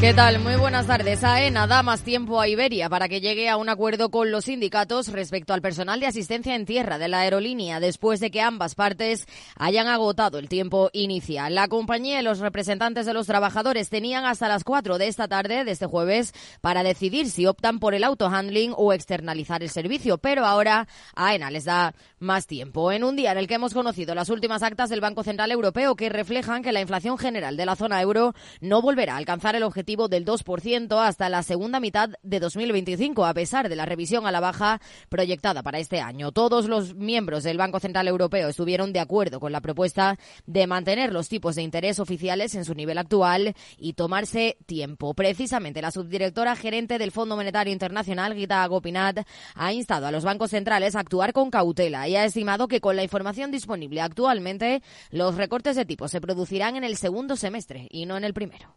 ¿Qué tal? Muy buenas tardes. AENA da más tiempo a Iberia para que llegue a un acuerdo con los sindicatos respecto al personal de asistencia en tierra de la aerolínea después de que ambas partes hayan agotado el tiempo inicial. La compañía y los representantes de los trabajadores tenían hasta las 4 de esta tarde de este jueves para decidir si optan por el autohandling o externalizar el servicio, pero ahora AENA les da más tiempo. En un día en el que hemos conocido las últimas actas del Banco Central Europeo que reflejan que la inflación general de la zona euro no volverá a alcanzar el objetivo del 2% hasta la segunda mitad de 2025, a pesar de la revisión a la baja proyectada para este año. Todos los miembros del Banco Central Europeo estuvieron de acuerdo con la propuesta de mantener los tipos de interés oficiales en su nivel actual y tomarse tiempo. Precisamente la subdirectora gerente del Fondo Monetario Internacional, Gita Gopinath, ha instado a los bancos centrales a actuar con cautela y ha estimado que con la información disponible actualmente, los recortes de tipos se producirán en el segundo semestre y no en el primero.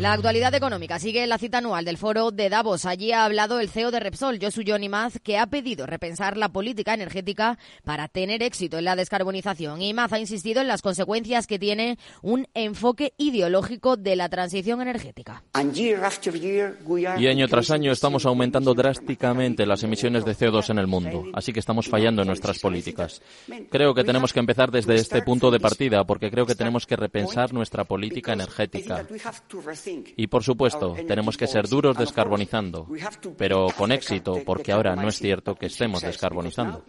La actualidad económica sigue en la cita anual del foro de Davos. Allí ha hablado el CEO de Repsol, Josu Maz, que ha pedido repensar la política energética para tener éxito en la descarbonización. Y Maz ha insistido en las consecuencias que tiene un enfoque ideológico de la transición energética. Y año tras año estamos aumentando drásticamente las emisiones de CO2 en el mundo, así que estamos fallando en nuestras políticas. Creo que tenemos que empezar desde este punto de partida porque creo que tenemos que repensar nuestra política energética. Y por supuesto, tenemos que ser duros descarbonizando, pero con éxito, porque ahora no es cierto que estemos descarbonizando.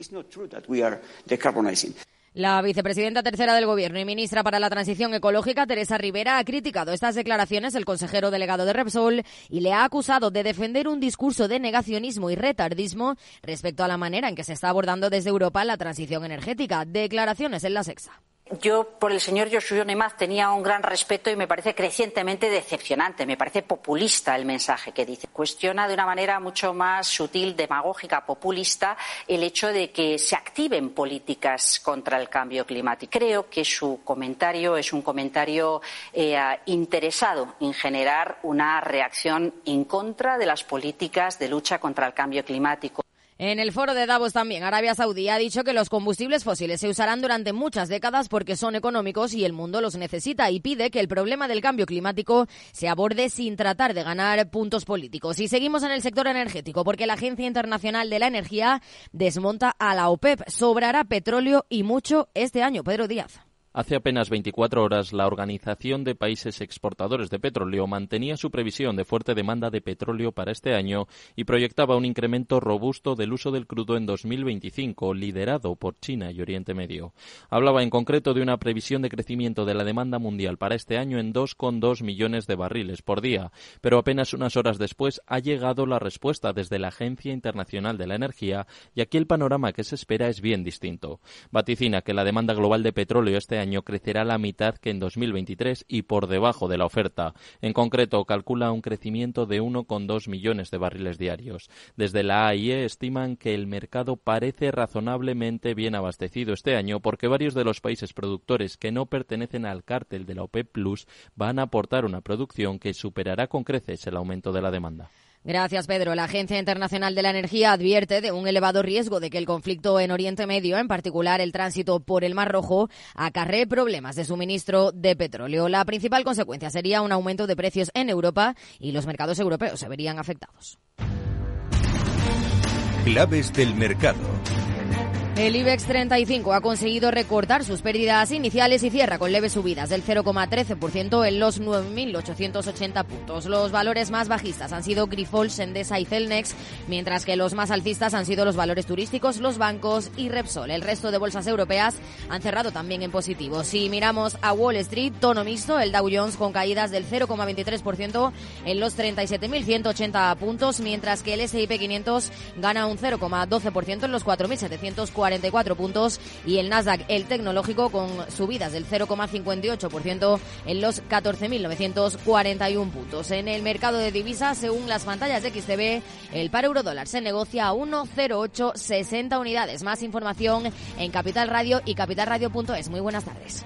La vicepresidenta tercera del Gobierno y ministra para la Transición Ecológica, Teresa Rivera, ha criticado estas declaraciones del consejero delegado de Repsol y le ha acusado de defender un discurso de negacionismo y retardismo respecto a la manera en que se está abordando desde Europa la transición energética. Declaraciones en la Sexa. Yo por el señor Joshua Nemaz tenía un gran respeto y me parece crecientemente decepcionante, me parece populista el mensaje que dice. Cuestiona de una manera mucho más sutil, demagógica, populista el hecho de que se activen políticas contra el cambio climático. Creo que su comentario es un comentario eh, interesado en generar una reacción en contra de las políticas de lucha contra el cambio climático. En el foro de Davos también, Arabia Saudí ha dicho que los combustibles fósiles se usarán durante muchas décadas porque son económicos y el mundo los necesita y pide que el problema del cambio climático se aborde sin tratar de ganar puntos políticos. Y seguimos en el sector energético porque la Agencia Internacional de la Energía desmonta a la OPEP. Sobrará petróleo y mucho este año. Pedro Díaz. Hace apenas 24 horas, la Organización de Países Exportadores de Petróleo mantenía su previsión de fuerte demanda de petróleo para este año y proyectaba un incremento robusto del uso del crudo en 2025, liderado por China y Oriente Medio. Hablaba en concreto de una previsión de crecimiento de la demanda mundial para este año en 2,2 millones de barriles por día, pero apenas unas horas después ha llegado la respuesta desde la Agencia Internacional de la Energía y aquí el panorama que se espera es bien distinto. Vaticina que la demanda global de petróleo este año año crecerá la mitad que en 2023 y por debajo de la oferta. En concreto, calcula un crecimiento de 1,2 millones de barriles diarios. Desde la AIE estiman que el mercado parece razonablemente bien abastecido este año porque varios de los países productores que no pertenecen al cártel de la OPEP Plus van a aportar una producción que superará con creces el aumento de la demanda. Gracias, Pedro. La Agencia Internacional de la Energía advierte de un elevado riesgo de que el conflicto en Oriente Medio, en particular el tránsito por el Mar Rojo, acarree problemas de suministro de petróleo. La principal consecuencia sería un aumento de precios en Europa y los mercados europeos se verían afectados. Claves del mercado. El IBEX 35 ha conseguido recortar sus pérdidas iniciales y cierra con leves subidas del 0,13% en los 9.880 puntos. Los valores más bajistas han sido Grifols, Endesa y Celnex, mientras que los más alcistas han sido los valores turísticos, los bancos y Repsol. El resto de bolsas europeas han cerrado también en positivo. Si miramos a Wall Street, tono mixto, el Dow Jones con caídas del 0,23% en los 37.180 puntos, mientras que el S&P 500 gana un 0,12% en los 4.740 44 puntos y el Nasdaq, el tecnológico, con subidas del 0,58% en los 14.941 puntos. En el mercado de divisas, según las pantallas de XTB, el par euro dólar se negocia a 1,0860 unidades. Más información en Capital Radio y capitalradio.es. Muy buenas tardes.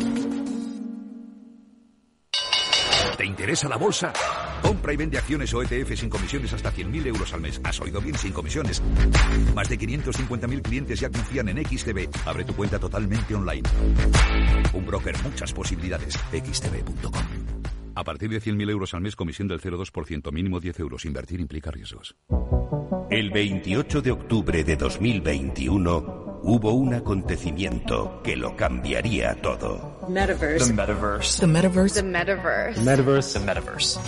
¿Te interesa la bolsa? Compra y vende acciones o ETF sin comisiones hasta 100.000 euros al mes. ¿Has oído bien? Sin comisiones. Más de 550.000 clientes ya confían en XTB. Abre tu cuenta totalmente online. Un broker, muchas posibilidades. XTB.com. A partir de 100.000 euros al mes, comisión del 0,2%, mínimo 10 euros. Invertir implica riesgos. El 28 de octubre de 2021 hubo un acontecimiento que lo cambiaría todo. Metaverse. The metaverse. The metaverse. The metaverse. The metaverse. The metaverse.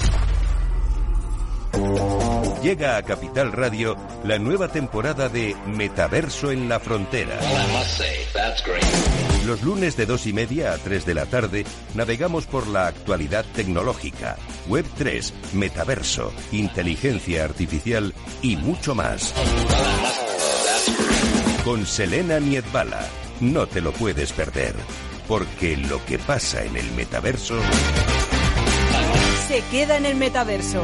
Llega a Capital Radio la nueva temporada de Metaverso en la Frontera. Los lunes de dos y media a 3 de la tarde navegamos por la actualidad tecnológica, Web 3, Metaverso, inteligencia artificial y mucho más. Con Selena Niedbala. No te lo puedes perder, porque lo que pasa en el metaverso Se queda en el metaverso.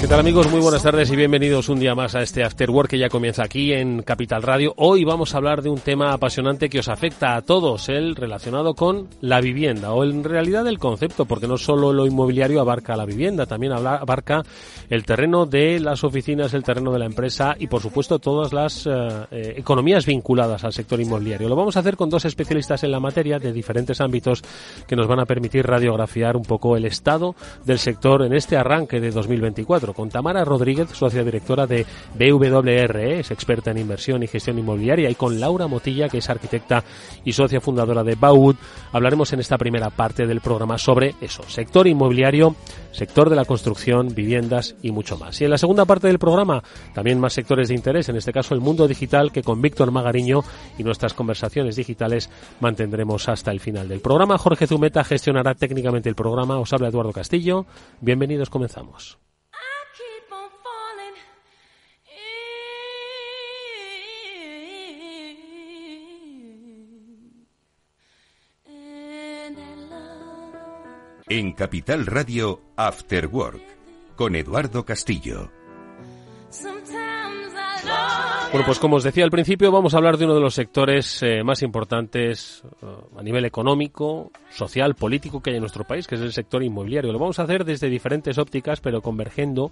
¿Qué tal amigos? Muy buenas tardes y bienvenidos un día más a este After Work que ya comienza aquí en Capital Radio. Hoy vamos a hablar de un tema apasionante que os afecta a todos, el relacionado con la vivienda o en realidad el concepto, porque no solo lo inmobiliario abarca la vivienda, también abarca el terreno de las oficinas, el terreno de la empresa y por supuesto todas las eh, eh, economías vinculadas al sector inmobiliario. Lo vamos a hacer con dos especialistas en la materia de diferentes ámbitos que nos van a permitir radiografiar un poco el estado del sector en este arranque de 2024 con Tamara Rodríguez, socia directora de BWRE, es experta en inversión y gestión inmobiliaria, y con Laura Motilla, que es arquitecta y socia fundadora de Baud. Hablaremos en esta primera parte del programa sobre eso, sector inmobiliario, sector de la construcción, viviendas y mucho más. Y en la segunda parte del programa, también más sectores de interés, en este caso el mundo digital, que con Víctor Magariño y nuestras conversaciones digitales mantendremos hasta el final del programa. Jorge Zumeta gestionará técnicamente el programa. Os habla Eduardo Castillo. Bienvenidos, comenzamos. En Capital Radio, After Work, con Eduardo Castillo. Bueno, pues como os decía al principio, vamos a hablar de uno de los sectores eh, más importantes eh, a nivel económico, social, político que hay en nuestro país, que es el sector inmobiliario. Lo vamos a hacer desde diferentes ópticas, pero convergiendo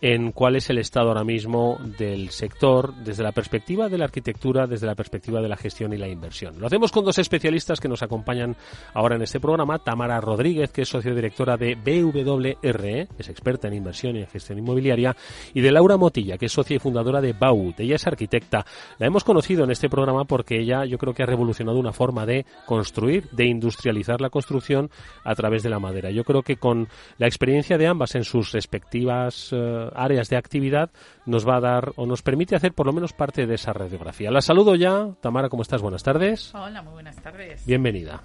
en cuál es el estado ahora mismo del sector desde la perspectiva de la arquitectura, desde la perspectiva de la gestión y la inversión. Lo hacemos con dos especialistas que nos acompañan ahora en este programa. Tamara Rodríguez, que es sociodirectora de BWRE, es experta en inversión y en gestión inmobiliaria, y de Laura Motilla, que es socia y fundadora de Baud. Ella es arquitecta. La hemos conocido en este programa porque ella yo creo que ha revolucionado una forma de construir, de industrializar la construcción a través de la madera. Yo creo que con la experiencia de ambas en sus respectivas eh, áreas de actividad nos va a dar o nos permite hacer por lo menos parte de esa radiografía. La saludo ya. Tamara, ¿cómo estás? Buenas tardes. Hola, muy buenas tardes. Bienvenida.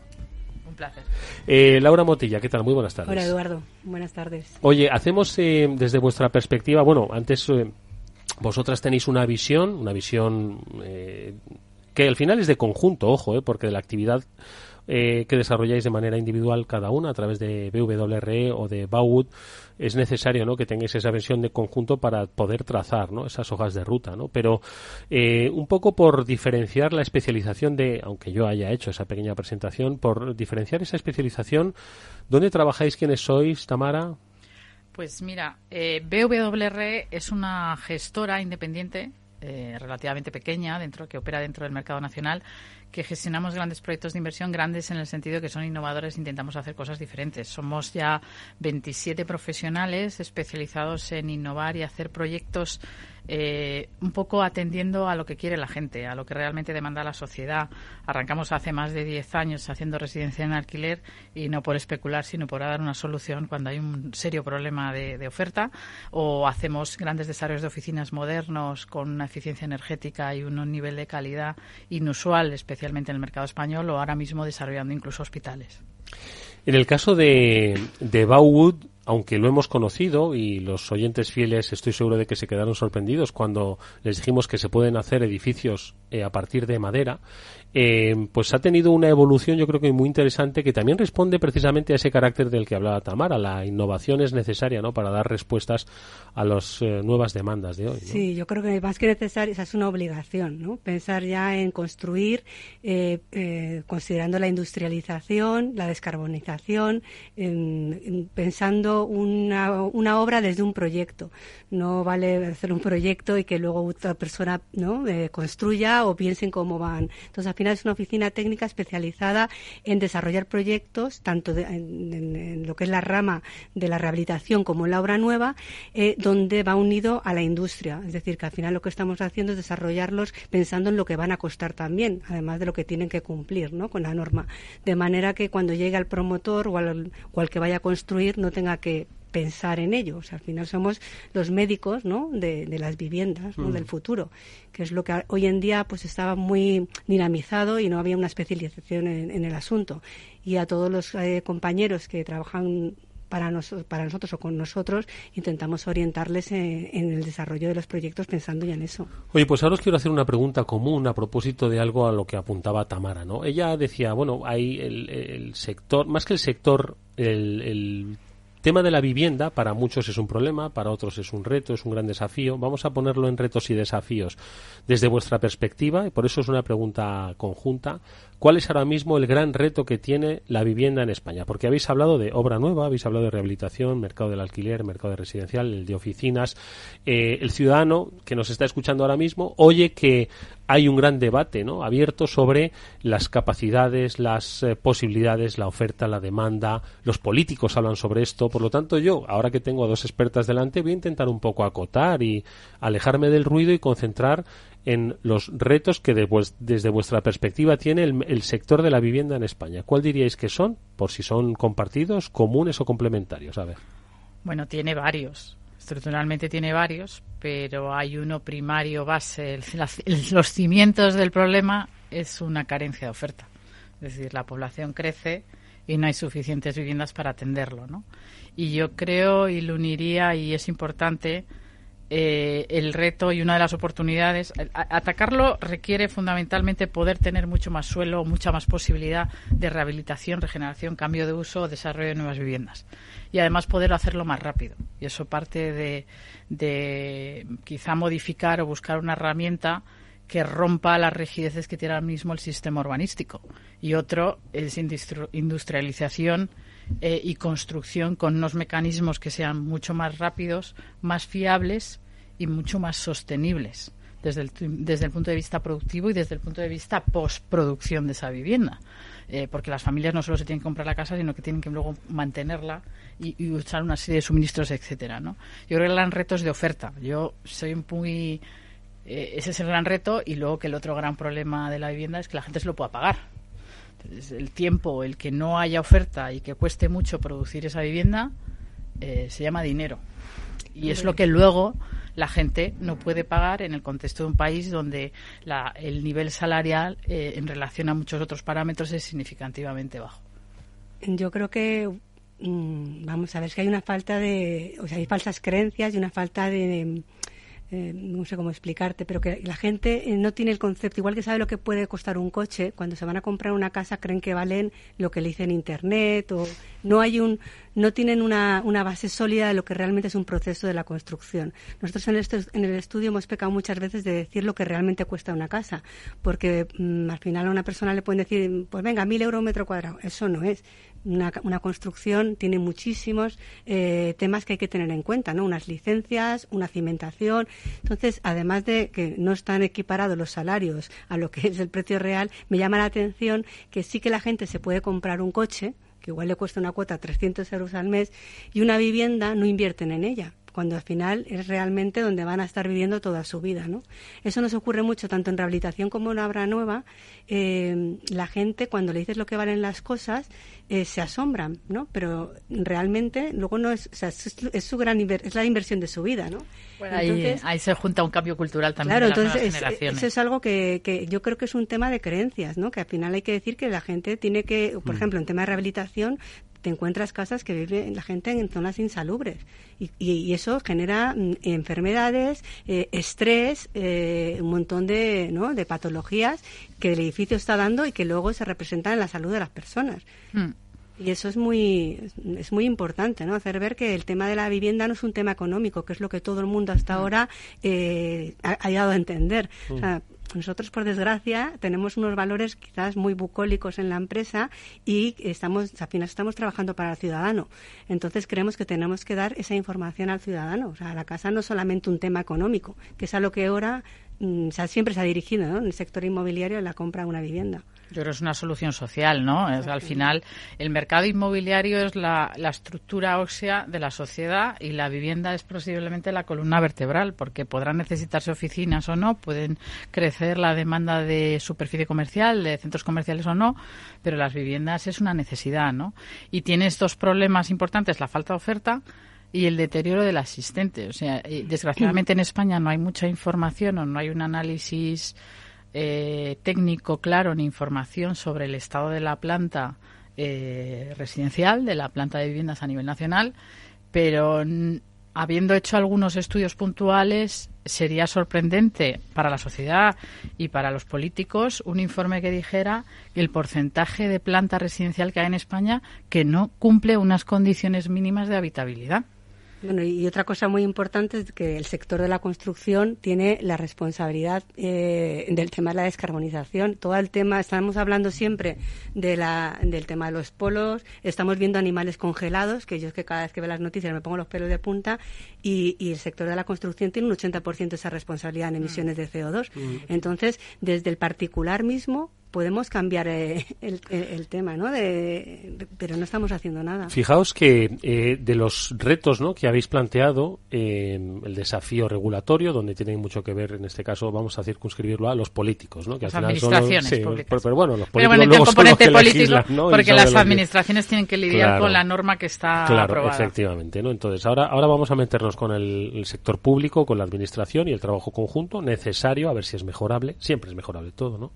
Un placer. Eh, Laura Motilla, ¿qué tal? Muy buenas tardes. Hola Eduardo, buenas tardes. Oye, hacemos eh, desde vuestra perspectiva, bueno, antes eh, vosotras tenéis una visión, una visión eh, que al final es de conjunto, ojo, eh, porque de la actividad eh, que desarrolláis de manera individual cada una a través de BWRE o de Bauwood, es necesario ¿no? que tengáis esa versión de conjunto para poder trazar ¿no? esas hojas de ruta. ¿no? Pero eh, un poco por diferenciar la especialización de, aunque yo haya hecho esa pequeña presentación, por diferenciar esa especialización, ¿dónde trabajáis? ¿Quiénes sois, Tamara? Pues mira, eh, BWR es una gestora independiente eh, relativamente pequeña dentro que opera dentro del mercado nacional que gestionamos grandes proyectos de inversión grandes en el sentido que son innovadores intentamos hacer cosas diferentes. Somos ya 27 profesionales especializados en innovar y hacer proyectos eh, un poco atendiendo a lo que quiere la gente, a lo que realmente demanda la sociedad. Arrancamos hace más de 10 años haciendo residencia en alquiler y no por especular, sino por dar una solución cuando hay un serio problema de, oferta. O hacemos grandes desarrollos de oficinas modernos con una eficiencia energética y un nivel de calidad inusual, especialmente en el mercado español, o ahora mismo desarrollando incluso hospitales. En el caso de, de Bauwood, aunque lo hemos conocido y los oyentes fieles estoy seguro de que se quedaron sorprendidos cuando les dijimos que se pueden hacer edificios eh, a partir de madera, eh, pues ha tenido una evolución yo creo que muy interesante que también responde precisamente a ese carácter del que hablaba Tamara. La innovación es necesaria ¿no? para dar respuestas a las eh, nuevas demandas de hoy. Sí, yo creo que más que necesaria es una obligación, ¿no? pensar ya en construir considerando la industrialización, la descarbonización, pensando una, una obra desde un proyecto. No vale hacer un proyecto y que luego otra persona ¿no? construya o piensen cómo van. Entonces, final es una oficina técnica especializada en desarrollar proyectos, tanto en, lo que es la rama de la rehabilitación como en la obra nueva, eh, donde va unido a la industria. Es decir, que al final lo que estamos haciendo es desarrollarlos pensando en lo que van a costar también, además de lo que tienen que cumplir ¿no? con la norma. De manera que cuando llegue al promotor o al, o al que vaya a construir no tenga que pensar en ello. O sea, al final somos los médicos ¿no? de, las viviendas ¿no? Mm. del futuro, que es lo que hoy en día pues estaba muy dinamizado y no había una especialización en, el asunto. Y a todos los eh, compañeros que trabajan para, para nosotros o con nosotros, intentamos orientarles en, el desarrollo de los proyectos pensando ya en eso. Oye, pues ahora os quiero hacer una pregunta común a propósito de algo a lo que apuntaba Tamara, ¿no? Ella decía, bueno, hay el, sector, más que el sector, el tema de la vivienda para muchos es un problema, para otros es un reto, es un gran desafío. Vamos a ponerlo en retos y desafíos desde vuestra perspectiva y por eso es una pregunta conjunta. ¿Cuál es ahora mismo el gran reto que tiene la vivienda en España? Porque habéis hablado de obra nueva, habéis hablado de rehabilitación, mercado del alquiler, mercado de residencial, el de oficinas. Eh, el ciudadano que nos está escuchando ahora mismo oye que hay un gran debate ¿no? abierto sobre las capacidades, las eh, posibilidades, la oferta, la demanda. Los políticos hablan sobre esto. Por lo tanto, yo, ahora que tengo a dos expertas delante, voy a intentar un poco acotar y alejarme del ruido y concentrar en los retos que desde vuestra perspectiva tiene el, sector de la vivienda en España. ¿Cuál diríais que son? Por si son compartidos, comunes o complementarios. A. Bueno, tiene varios estructuralmente tiene varios, pero hay uno primario base. los cimientos del problema es una carencia de oferta. Es decir, la población crece y no hay suficientes viviendas para atenderlo, ¿no? Y yo creo y lo uniría y es importante eh, el reto y una de las oportunidades. atacarlo requiere fundamentalmente poder tener mucho más suelo, mucha más posibilidad de rehabilitación, regeneración, cambio de uso, desarrollo de nuevas viviendas. Y además poder hacerlo más rápido. Y eso parte de, quizá modificar o buscar una herramienta que rompa las rigideces que tiene ahora mismo el sistema urbanístico. Y otro es industrialización eh, y construcción con unos mecanismos que sean mucho más rápidos, más fiables y mucho más sostenibles desde el, desde el punto de vista productivo y desde el punto de vista postproducción de esa vivienda. Eh, porque las familias no solo se tienen que comprar la casa, sino que tienen que luego mantenerla y, usar una serie de suministros, etcétera, ¿no? Yo creo que el gran reto es de oferta. Yo soy muy... Eh, ese es el gran reto y luego que el otro gran problema de la vivienda es que la gente se lo pueda pagar el tiempo, el que no haya oferta y que cueste mucho producir esa vivienda, eh, se llama dinero. Y es lo que luego la gente no puede pagar en el contexto de un país donde el nivel salarial eh, en relación a muchos otros parámetros es significativamente bajo. Yo creo que mm, vamos a ver que hay una falta de, o sea, hay falsas creencias y una falta de eh, no sé cómo explicarte, pero que la gente eh, no tiene el concepto, igual que sabe lo que puede costar un coche, cuando se van a comprar una casa creen que valen lo que le dicen internet o no hay un no tienen una, una base sólida de lo que realmente es un proceso de la construcción. Nosotros en, este, en el estudio hemos pecado muchas veces de decir lo que realmente cuesta una casa, porque mm, al final a una persona le pueden decir, pues venga, mil euros metro cuadrado. Eso no es una, una construcción tiene muchísimos eh, temas que hay que tener en cuenta, ¿no? Unas licencias, una cimentación. Entonces, además de que no están equiparados los salarios a lo que es el precio real, me llama la atención que sí que la gente se puede comprar un coche, que igual le cuesta una cuota 300 euros al mes, y una vivienda no invierten en ella cuando al final es realmente donde van a estar viviendo toda su vida. ¿no? Eso nos ocurre mucho tanto en rehabilitación como en obra nueva. Eh, la gente, cuando le dices lo que valen las cosas, eh, se asombran, ¿no? pero realmente luego no es, o sea, es, su gran es la inversión de su vida. ¿no? ahí, se junta un cambio cultural también. Claro, entonces eso es algo que, que, yo creo que es un tema de creencias, ¿no? que al final hay que decir que la gente tiene que, por mm. ejemplo, en tema de rehabilitación, te encuentras casas que vive la gente en zonas insalubres y, y, eso genera mm, enfermedades, eh, estrés, eh, un montón de, ¿no? de patologías que el edificio está dando y que luego se representan en la salud de las personas. Mm. Y eso es muy, es muy importante, ¿no? Hacer ver que el tema de la vivienda no es un tema económico, que es lo que todo el mundo hasta mm. ahora eh, ha, ha, llegado a entender. O sea, nosotros, por desgracia, tenemos unos valores quizás muy bucólicos en la empresa y estamos, al final estamos trabajando para el ciudadano. Entonces creemos que tenemos que dar esa información al ciudadano. O sea, la casa no es solamente un tema económico, que es a lo que ahora mm, siempre se ha dirigido en el sector inmobiliario en la compra de una vivienda. Yo creo que es una solución social, ¿no? Es, al final, el mercado inmobiliario es la, estructura ósea de la sociedad y la vivienda es posiblemente la columna vertebral, porque podrán necesitarse oficinas o no, pueden crecer la demanda de superficie comercial, de centros comerciales o no, pero las viviendas es una necesidad, ¿no? Y tiene estos problemas importantes, la falta de oferta, y el deterioro del asistente. O sea, desgraciadamente en España no hay mucha información o no hay un análisis eh, técnico claro ni información sobre el estado de la planta eh, residencial, de la planta de viviendas a nivel nacional, pero habiendo hecho algunos estudios puntuales, sería sorprendente para la sociedad y para los políticos un informe que dijera el porcentaje de planta residencial que hay en España que no cumple unas condiciones mínimas de habitabilidad. Bueno, y otra cosa muy importante es que el sector de la construcción tiene la responsabilidad eh, del tema de la descarbonización. Todo el tema, estamos hablando siempre de la, del tema de los polos, estamos viendo animales congelados, que yo es que cada vez que veo las noticias me pongo los pelos de punta, y, y el sector de la construcción tiene un 80% de esa responsabilidad en emisiones de CO2. Mm. Entonces, desde el particular mismo, podemos cambiar eh, el, tema, ¿no? De, pero no estamos haciendo nada. Fijaos que eh, de los retos ¿no? que habéis planteado, eh, el desafío regulatorio, donde tiene mucho que ver, en este caso, vamos a circunscribirlo a los políticos, ¿no? Que las administraciones públicas. Pero, bueno, los políticos pero bueno, componente político, porque las administraciones tienen que lidiar con la norma que está claro, efectivamente, ¿no? Entonces, ahora, ahora vamos a meternos con el, el sector público, con la administración y el trabajo conjunto necesario, a ver si es mejorable. Siempre es mejorable todo, ¿no?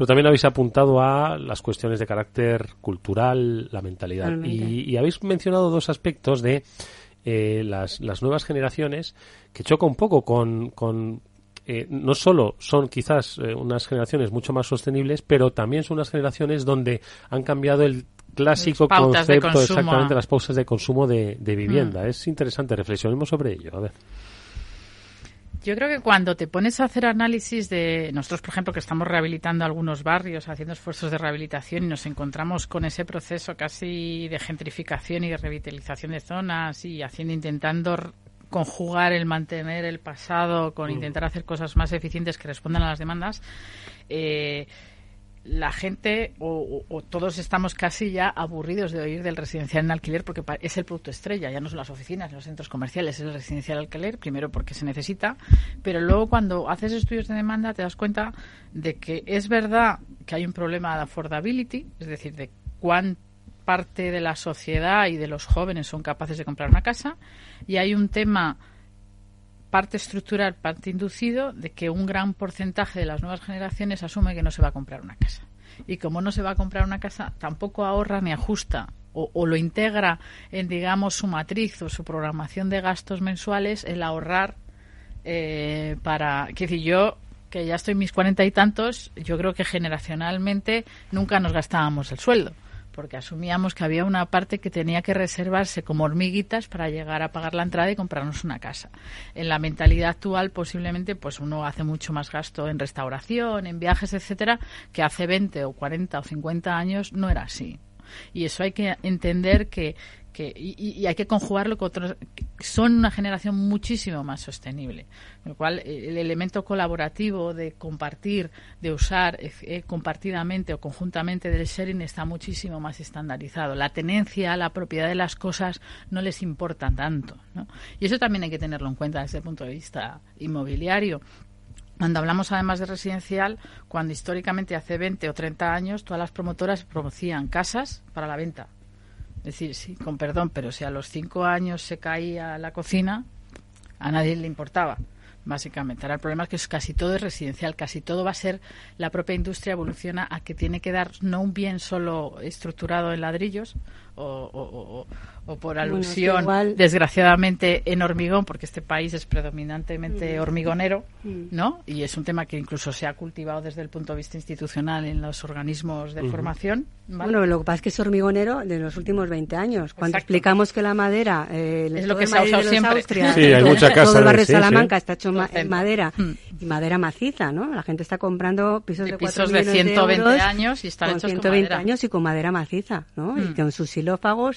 Pero también habéis apuntado a las cuestiones de carácter cultural, la mentalidad. Y, habéis mencionado dos aspectos de eh, las, nuevas generaciones que choca un poco con, con eh, no solo son quizás eh, unas generaciones mucho más sostenibles, pero también son unas generaciones donde han cambiado el clásico concepto exactamente las pausas de consumo de, vivienda. Mm. Es interesante, reflexionemos sobre ello. A ver. Yo creo que cuando te pones a hacer análisis de nosotros, por ejemplo, que estamos rehabilitando algunos barrios, haciendo esfuerzos de rehabilitación y nos encontramos con ese proceso casi de gentrificación y de revitalización de zonas y haciendo intentando conjugar el mantener el pasado con mm. intentar hacer cosas más eficientes que respondan a las demandas, eh, la gente o, todos estamos casi ya aburridos de oír del residencial en alquiler porque es el producto estrella, ya no son las oficinas, los centros comerciales, es el residencial alquiler, primero porque se necesita, pero luego cuando haces estudios de demanda te das cuenta de que es verdad que hay un problema de affordability, es decir, de cuán parte de la sociedad y de los jóvenes son capaces de comprar una casa, y hay un tema parte estructural, parte inducido, de que un gran porcentaje de las nuevas generaciones asume que no se va a comprar una casa. Y como no se va a comprar una casa, tampoco ahorra ni ajusta o, lo integra en, digamos, su matriz o su programación de gastos mensuales el ahorrar eh, para... Que decir, yo que ya estoy en mis cuarenta y tantos, yo creo que generacionalmente nunca nos gastábamos el sueldo porque asumíamos que había una parte que tenía que reservarse como hormiguitas para llegar a pagar la entrada y comprarnos una casa. En la mentalidad actual posiblemente pues uno hace mucho más gasto en restauración, en viajes, etcétera, que hace 20 o 40 o 50 años no era así. Y eso hay que entender que que, y, hay que conjugarlo con otros son una generación muchísimo más sostenible con lo cual el elemento colaborativo de compartir de usar eh, eh, compartidamente o conjuntamente del sharing está muchísimo más estandarizado. La tenencia la propiedad de las cosas no les importa tanto y eso también hay que tenerlo en cuenta desde el punto de vista inmobiliario. Cuando hablamos además de residencial, cuando históricamente hace 20 o 30 años todas las promotoras promocionan casas para la venta, es decir, sí, con perdón, pero si a los cinco años se caía la cocina, a nadie le importaba, básicamente. Ahora el problema es que casi todo es residencial, casi todo va a ser, la propia industria evoluciona a que tiene que dar no un bien solo estructurado en ladrillos o, o por alusión, desgraciadamente, en hormigón, porque este país es predominantemente mm. hormigonero, mm. ¿no? Y es un tema que incluso se ha cultivado desde el punto de vista institucional en los organismos de formación. Bueno, lo que pasa es que es hormigonero de los últimos 20 años. Cuando explicamos que la madera eh, es lo que se ha usado siempre. sí, hay mucha casa todo el barrio de Salamanca está hecho en madera mm. y madera maciza, ¿no? La gente está comprando pisos de pisos de 120 años y están con 120 años y con madera maciza, ¿no? Y con sus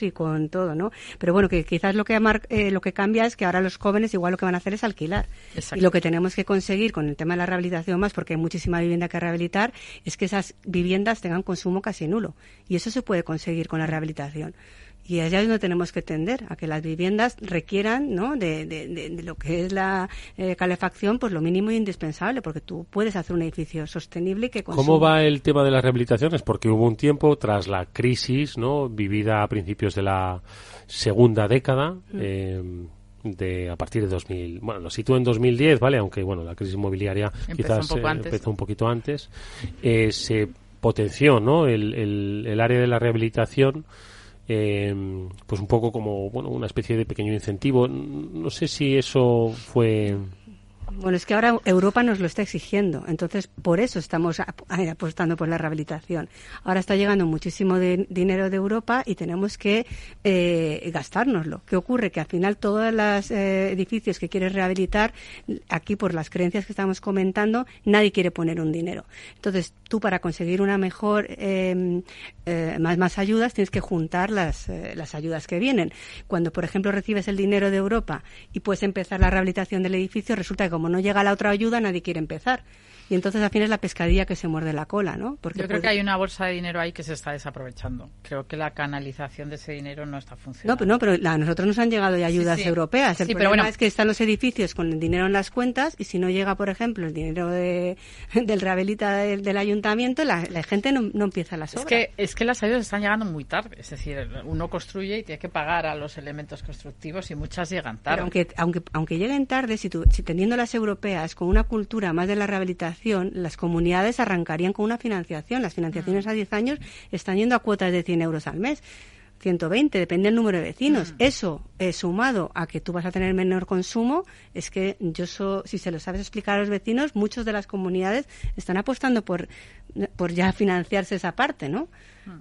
y con todo, ¿no? Pero bueno, que quizás lo que, eh, lo que cambia es que ahora los jóvenes igual lo que van a hacer es alquilar. Y lo que tenemos que conseguir con el tema de la rehabilitación más, porque hay muchísima vivienda que rehabilitar, es que esas viviendas tengan consumo casi nulo. Y eso se puede conseguir con la rehabilitación. Y allá es donde tenemos que tender, a que las viviendas requieran ¿no? de, lo que es la eh, calefacción, pues lo mínimo e indispensable, porque tú puedes hacer un edificio sostenible que ¿Cómo va el tema de las rehabilitaciones? Porque hubo un tiempo, tras la crisis ¿no? vivida a principios de la segunda década, mm. eh, de a partir de 2000, bueno, lo sitúo en 2010, ¿vale? Aunque, bueno, la crisis inmobiliaria quizás eh, empezó un poquito antes, se potenció, ¿no? El, el, el área de la rehabilitación eh, pues un poco como bueno una especie de pequeño incentivo. No sé si eso fue bueno, es que ahora Europa nos lo está exigiendo, entonces por eso estamos apostando por la rehabilitación. Ahora está llegando muchísimo dinero de Europa y tenemos que eh, gastárnoslo. ¿Qué ocurre? Que al final todos los eh, edificios que quieres rehabilitar, aquí por las creencias que estamos comentando, nadie quiere poner un dinero. Entonces tú para conseguir una mejor, em, eh, más, más ayudas, tienes que juntar las, eh, las ayudas que vienen. Cuando, por ejemplo, recibes el dinero de Europa y puedes empezar la rehabilitación del edificio, resulta que como no llega la otra ayuda, nadie quiere empezar y entonces al final es la pescadilla que se muerde la cola, ¿no? Porque Yo creo que hay una bolsa de dinero ahí que se está desaprovechando. Creo que la canalización de ese dinero no está funcionando. No, pero, no, pero a nosotros nos han llegado ya ayudas europeas. El problema bueno, es que están los edificios con el dinero en las cuentas y si no llega, por ejemplo, el dinero de, del rehabilita del, ayuntamiento, la, gente no, no, empieza las obras. Es que, es que las ayudas están llegando muy tarde. Es decir, uno construye y tiene que pagar a los elementos constructivos y muchas llegan tarde. aunque, aunque, aunque lleguen tarde, si, tú, si teniendo las europeas con una cultura más de la rehabilitación, las comunidades arrancarían con una financiación. Las financiaciones a 10 años están yendo a cuotas de 100 euros al mes. 120, depende del número de vecinos. Eso, eh, sumado a que tú vas a tener menor consumo, es que yo, si se lo sabes explicar a los vecinos, muchas de las comunidades están apostando por, por ya financiarse esa parte, ¿no?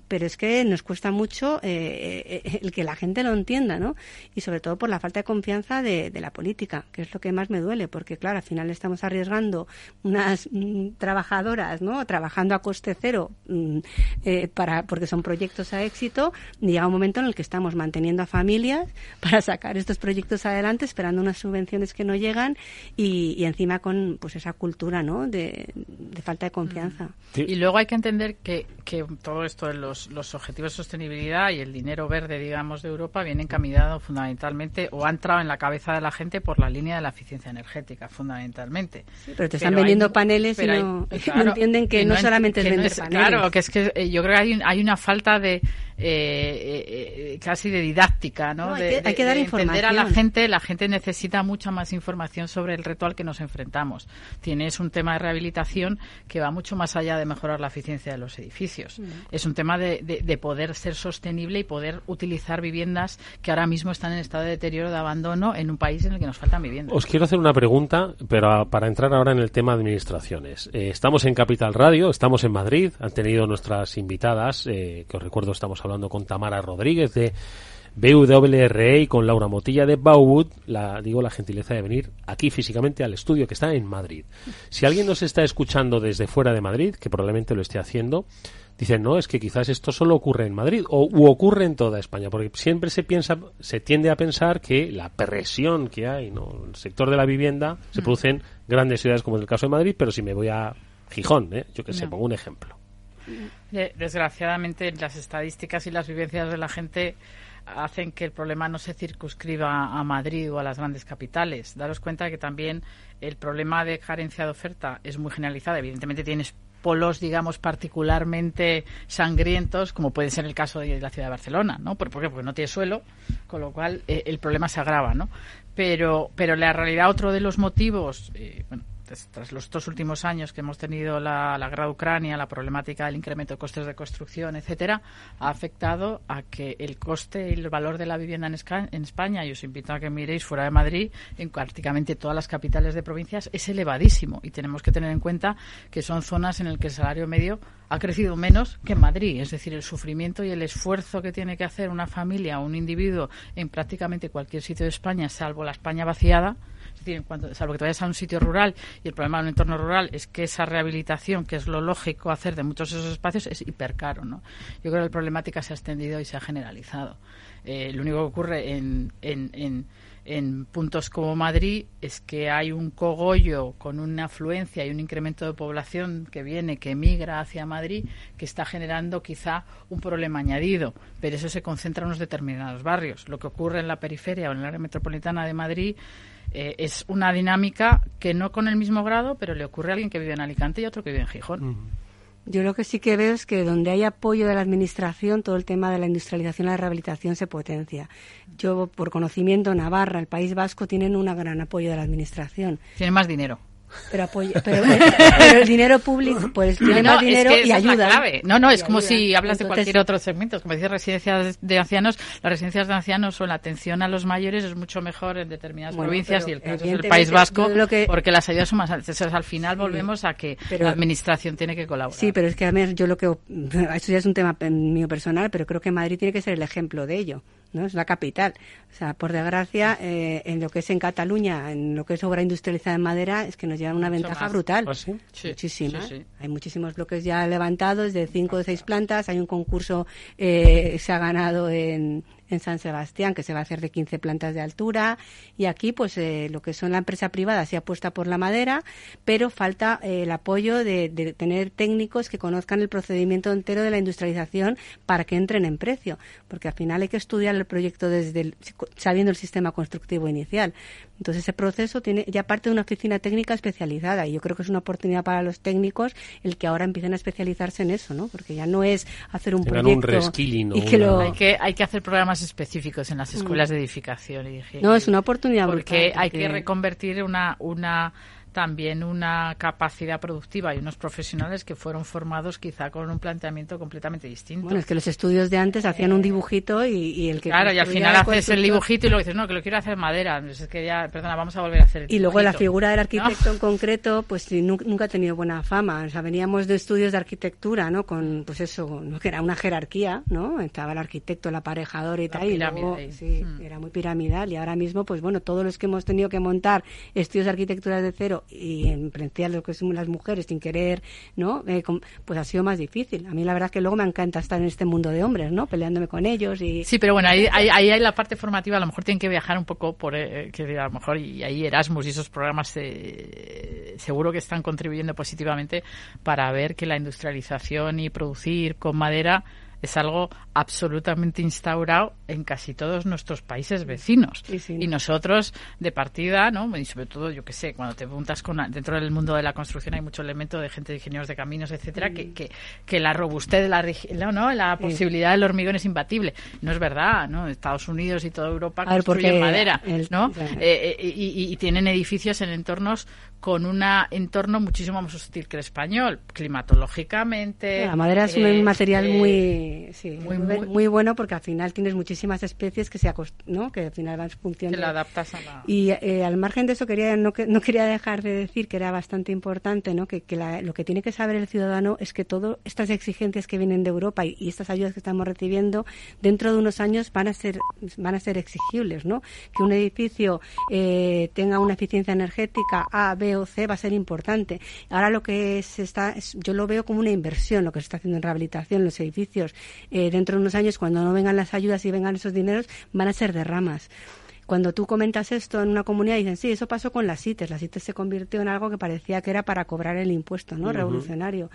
pero es que nos cuesta mucho eh, eh, el que la gente lo entienda, ¿no? Y sobre todo por la falta de confianza de, la política, que es lo que más me duele, porque claro, al final estamos arriesgando unas mm, trabajadoras, ¿no? Trabajando a coste cero mm, eh, para porque son proyectos a éxito, y llega un momento en el que estamos manteniendo a familias para sacar estos proyectos adelante, esperando unas subvenciones que no llegan y, encima con pues esa cultura, ¿no? De, falta de confianza. Y luego hay que entender que, que todo esto los, los objetivos de sostenibilidad y el dinero verde, digamos, de Europa vienen caminados fundamentalmente o han entrado en la cabeza de la gente por la línea de la eficiencia energética, fundamentalmente. pero te están vendiendo paneles y no, entienden que, no, solamente es vender paneles. Claro, que es que eh, yo creo que hay, hay una falta de eh, eh, casi de didáctica, ¿no? hay, que, dar información. a la gente, la gente necesita mucha más información sobre el reto al que nos enfrentamos. Tienes un tema de rehabilitación que va mucho más allá de mejorar la eficiencia de los edificios. Es un tema de, de, poder ser sostenible y poder utilizar viviendas que ahora mismo están en estado de deterioro, de abandono, en un país en el que nos faltan viviendas. Os quiero hacer una pregunta, pero para entrar ahora en el tema de administraciones. Eh, estamos en Capital Radio, estamos en Madrid, han tenido nuestras invitadas, eh, que os recuerdo estamos hablando con Tamara Rodríguez de BWRE y con Laura Motilla de Bauwood, la, digo la gentileza de venir aquí físicamente al estudio que está en Madrid. Si alguien nos está escuchando desde fuera de Madrid, que probablemente lo esté haciendo, dicen, no, es que quizás esto solo ocurre en Madrid o u ocurre en toda España, porque siempre se piensa, se tiende a pensar que la presión que hay, ¿no? el sector de la vivienda se mm. produce en grandes ciudades como en el caso de Madrid, pero si me voy a Gijón, ¿eh? yo que sé, pongo un ejemplo. Desgraciadamente, las estadísticas y las vivencias de la gente hacen que el problema no se circunscriba a Madrid o a las grandes capitales. Daros cuenta que también el problema de carencia de oferta es muy generalizado. Evidentemente tienes polos, digamos, particularmente sangrientos, como puede ser el caso de la ciudad de Barcelona, ¿no? ¿Por, qué? Porque no tiene suelo, con lo cual eh, el problema se agrava, ¿no? Pero, pero la realidad, otro de los motivos, eh, bueno, tras los dos últimos años que hemos tenido la, guerra de Ucrania, la problemática del incremento de costes de construcción, etcétera, ha afectado a que el coste y el valor de la vivienda en, España, y os invito a que miréis fuera de Madrid, en prácticamente todas las capitales de provincias, es elevadísimo. Y tenemos que tener en cuenta que son zonas en las que el salario medio ha crecido menos que en Madrid. Es decir, el sufrimiento y el esfuerzo que tiene que hacer una familia o un individuo en prácticamente cualquier sitio de España, salvo la España vaciada, decir, en salvo que te vayas a un sitio rural y el problema de un entorno rural es que esa rehabilitación, que es lo lógico hacer de muchos de esos espacios, es hipercaro, ¿no? Yo creo que la problemática se ha extendido y se ha generalizado. Eh, lo único que ocurre en, en, en, puntos como Madrid es que hay un cogollo con una afluencia y un incremento de población que viene, que migra hacia Madrid, que está generando quizá un problema añadido, pero eso se concentra en unos determinados barrios. Lo que ocurre en la periferia o en el área metropolitana de Madrid eh, es una dinámica que no con el mismo grado, pero le ocurre a alguien que vive en Alicante y a otro que vive en Gijón. Yo lo que sí que veo es que donde hay apoyo de la Administración, todo el tema de la industrialización y la rehabilitación se potencia. Yo, por conocimiento, Navarra, el País Vasco, tienen un gran apoyo de la Administración. Tienen más dinero. Pero, pero, el dinero público, pues tiene más dinero y ayuda. No, no, es como si hablas de cualquier otro segmento. Como dices, residencias de ancianos, las residencias de ancianos o la atención a los mayores es mucho mejor en determinadas provincias y el caso es el País Vasco, porque las ayudas son más altas. al final volvemos a que la administración tiene que colaborar. Sí, pero es que a mí yo lo que. Esto ya es un tema mío personal, pero creo que Madrid tiene que ser el ejemplo de ello. ¿No? Es la capital. O sea, por desgracia, eh, en lo que es en Cataluña, en lo que es obra industrializada en madera, es que nos lleva una ventaja brutal. ¿Ah, sí? Muchísima. Hay muchísimos bloques ya levantados de cinco o seis plantas. Hay un concurso, eh, se ha ganado en, en San Sebastián, que se va a hacer de 15 plantas de altura. Y aquí, pues, eh, lo que son la empresa privada se apuesta por la madera, pero falta eh, el apoyo de, de, tener técnicos que conozcan el procedimiento entero de la industrialización para que entren en precio. Porque al final hay que estudiar el proyecto desde sabiendo el sistema constructivo inicial. Entonces, ese proceso tiene ya parte de una oficina técnica especializada y yo creo que es una oportunidad para los técnicos el que ahora empiecen a especializarse en eso, ¿no? Porque ya no es hacer un proyecto y que lo... hay que hay que hacer programas específicos en las escuelas de edificación y No, es una oportunidad porque brutal, hay que reconvertir una una también una capacidad productiva y unos profesionales que fueron formados quizá con un planteamiento completamente distinto. Bueno, es que los estudios de antes hacían un eh, dibujito y, el que... Claro, y al final haces el dibujito y luego dices, no, que lo quiero hacer madera. Es que ya, perdona, vamos a volver a hacer Y luego la figura del arquitecto en concreto, pues nunca ha tenido buena fama. O sea, veníamos de estudios de arquitectura, ¿no? Con, pues eso, ¿no? que era una jerarquía, ¿no? Estaba el arquitecto, el aparejador y tal. Y luego, sí, mm. era muy piramidal. Y ahora mismo, pues bueno, todos los que hemos tenido que montar estudios de arquitectura de cero y en principal lo que somos las mujeres sin querer, ¿no? Eh, pues ha sido más difícil. A mí la verdad es que luego me encanta estar en este mundo de hombres, ¿no? Peleándome con ellos y... Sí, pero bueno, ahí, ahí, hay la parte formativa, a lo mejor tienen que viajar un poco por, eh, que a lo mejor, y ahí Erasmus y esos programas eh, seguro que están contribuyendo positivamente para ver que la industrialización y producir con madera es algo absolutamente instaurado en casi todos nuestros países vecinos. Y nosotros, de partida, ¿no? Y sobre todo, yo que sé, cuando te preguntas con, dentro del mundo de la construcción hay mucho elemento de gente de ingenieros de caminos, etcétera, que, que, que, la robustez, la, ¿no? la posibilidad del hormigón es imbatible. No es verdad, ¿no? Estados Unidos y toda Europa construyen madera, ¿no? Eh, eh, y, y tienen edificios en entornos con un entorno muchísimo más hostil que el español, climatológicamente. La madera es un eh, material muy, sí, muy, muy, bueno porque al final tienes muchísimas especies que se ¿no? que al final van funcionando. Que la adaptas a la... Y eh, al margen de eso quería no, no quería dejar de decir que era bastante importante, ¿no? que, lo que tiene que saber el ciudadano es que todas estas exigencias que vienen de Europa y, estas ayudas que estamos recibiendo dentro de unos años van a ser van a ser exigibles, ¿no? Que un edificio eh, tenga una eficiencia energética A, B va a ser importante. Ahora lo que se está, yo lo veo como una inversión, lo que se está haciendo en rehabilitación, los edificios. Eh, dentro de unos años, cuando no vengan las ayudas y vengan esos dineros, van a ser derramas cuando tú comentas esto en una comunidad dicen, sí, eso pasó con las CITES. Las CITES se convirtió en algo que parecía que era para cobrar el impuesto, ¿no? Revolucionario.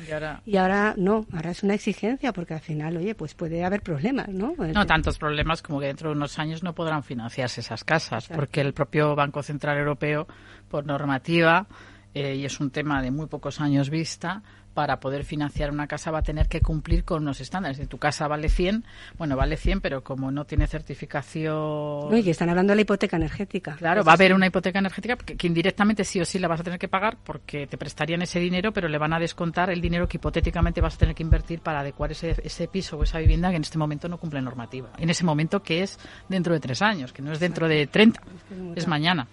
¿Y ahora? no, ahora es una exigencia porque al final, oye, pues puede haber problemas, ¿no? No tantos problemas como que dentro de unos años no podrán financiarse esas casas porque el propio Banco Central Europeo, por normativa, eh, y es un tema de muy pocos años vista, para poder financiar una casa va a tener que cumplir con unos estándares. Si tu casa vale 100, bueno, vale 100, pero como no tiene certificación... y que están hablando de la hipoteca energética. Claro, va a haber una hipoteca energética que, indirectamente sí o sí la vas a tener que pagar porque te prestarían ese dinero, pero le van a descontar el dinero que hipotéticamente vas a tener que invertir para adecuar ese, ese piso o esa vivienda que en este momento no cumple normativa. En ese momento que es dentro de tres años, que no es dentro de 30, es mañana.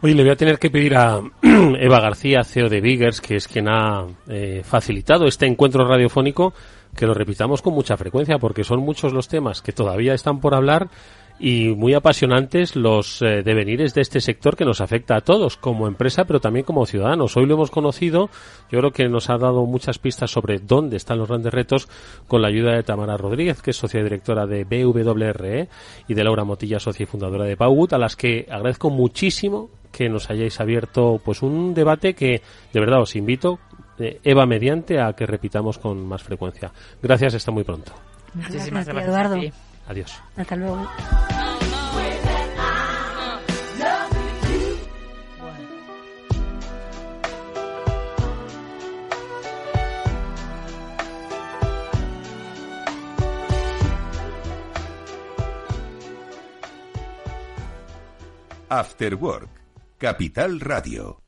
Oye, le voy a tener que pedir a Eva García, CEO de Biggers, que es quien ha eh, facilitado este encuentro radiofónico, que lo repitamos con mucha frecuencia, porque son muchos los temas que todavía están por hablar y muy apasionantes los eh, devenires de este sector que nos afecta a todos como empresa pero también como ciudadanos. Hoy lo hemos conocido, yo creo que nos ha dado muchas pistas sobre dónde están los grandes retos con la ayuda de Tamara Rodríguez, que es socia directora de BWRE y de Laura Motilla, socia y fundadora de Paugut, a las que agradezco muchísimo que nos hayáis abierto pues un debate que de verdad os invito eh, Eva mediante a que repitamos con más frecuencia. Gracias, hasta muy pronto. Muchísimas gracias, Eduardo. Adiós. Hasta luego. After Work, Capital Radio.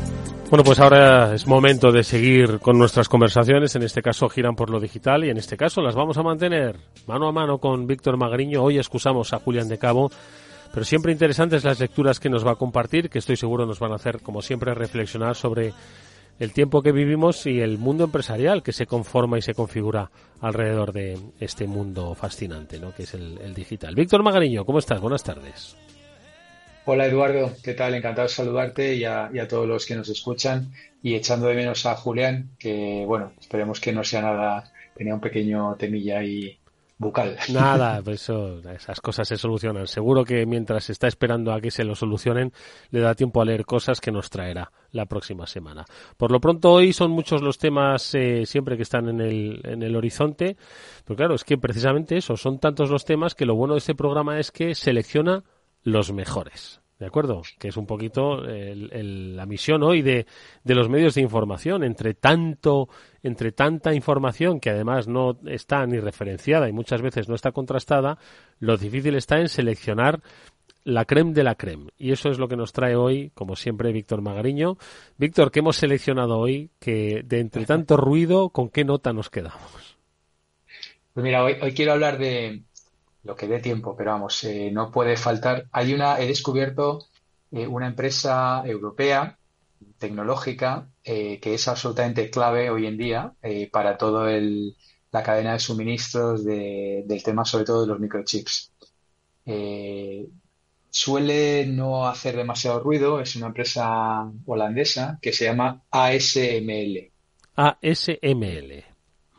Bueno, pues ahora es momento de seguir con nuestras conversaciones. En este caso giran por lo digital y en este caso las vamos a mantener mano a mano con Víctor Magriño. Hoy excusamos a Julián de Cabo, pero siempre interesantes las lecturas que nos va a compartir, que estoy seguro nos van a hacer, como siempre, reflexionar sobre el tiempo que vivimos y el mundo empresarial que se conforma y se configura alrededor de este mundo fascinante, ¿no? Que es el, el digital. Víctor Magariño, ¿cómo estás? Buenas tardes. Hola Eduardo, ¿qué tal? Encantado de saludarte y a, todos los que nos escuchan y echando de menos a Julián, que bueno, esperemos que no sea nada, tenía un pequeño temilla ahí bucal. Nada, pues eso, esas cosas se solucionan. Seguro que mientras está esperando a que se lo solucionen, le da tiempo a leer cosas que nos traerá la próxima semana. Por lo pronto hoy son muchos los temas eh, siempre que están en el, en el horizonte, pero claro, es que precisamente eso, son tantos los temas que lo bueno de este programa es que selecciona los mejores. ¿de acuerdo? Que es un poquito la misión hoy de, de, los medios de información, entre tanto, entre tanta información que además no está ni referenciada y muchas veces no está contrastada, lo difícil está en seleccionar la creme de la creme. Y eso es lo que nos trae hoy, como siempre, Víctor Magariño. Víctor, ¿qué hemos seleccionado hoy? Que de entre tanto ruido, ¿con qué nota nos quedamos? Pues mira, hoy, hoy quiero hablar de, lo que dé tiempo, pero vamos, eh, no puede faltar. Hay una, he descubierto eh, una empresa europea tecnológica eh, que es absolutamente clave hoy en día para todo el, la cadena de suministros del tema, sobre todo de los microchips. suele no hacer demasiado ruido, es una empresa holandesa que se llama ASML. ASML.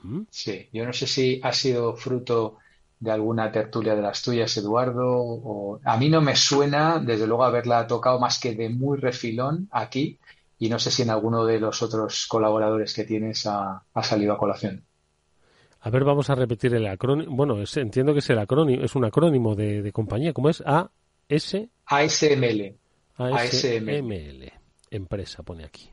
¿Mm? Sí, yo no sé si ha sido fruto de alguna tertulia de las tuyas, Eduardo. O... A mí no me suena, desde luego, haberla tocado más que de muy refilón aquí y no sé si en alguno de los otros colaboradores que tienes ha, salido a colación. A ver, vamos a repetir el acrónimo. Bueno, entiendo que es el acrónimo, es un acrónimo de, compañía. ¿Cómo es? A S ASML. ASML. Empresa pone aquí.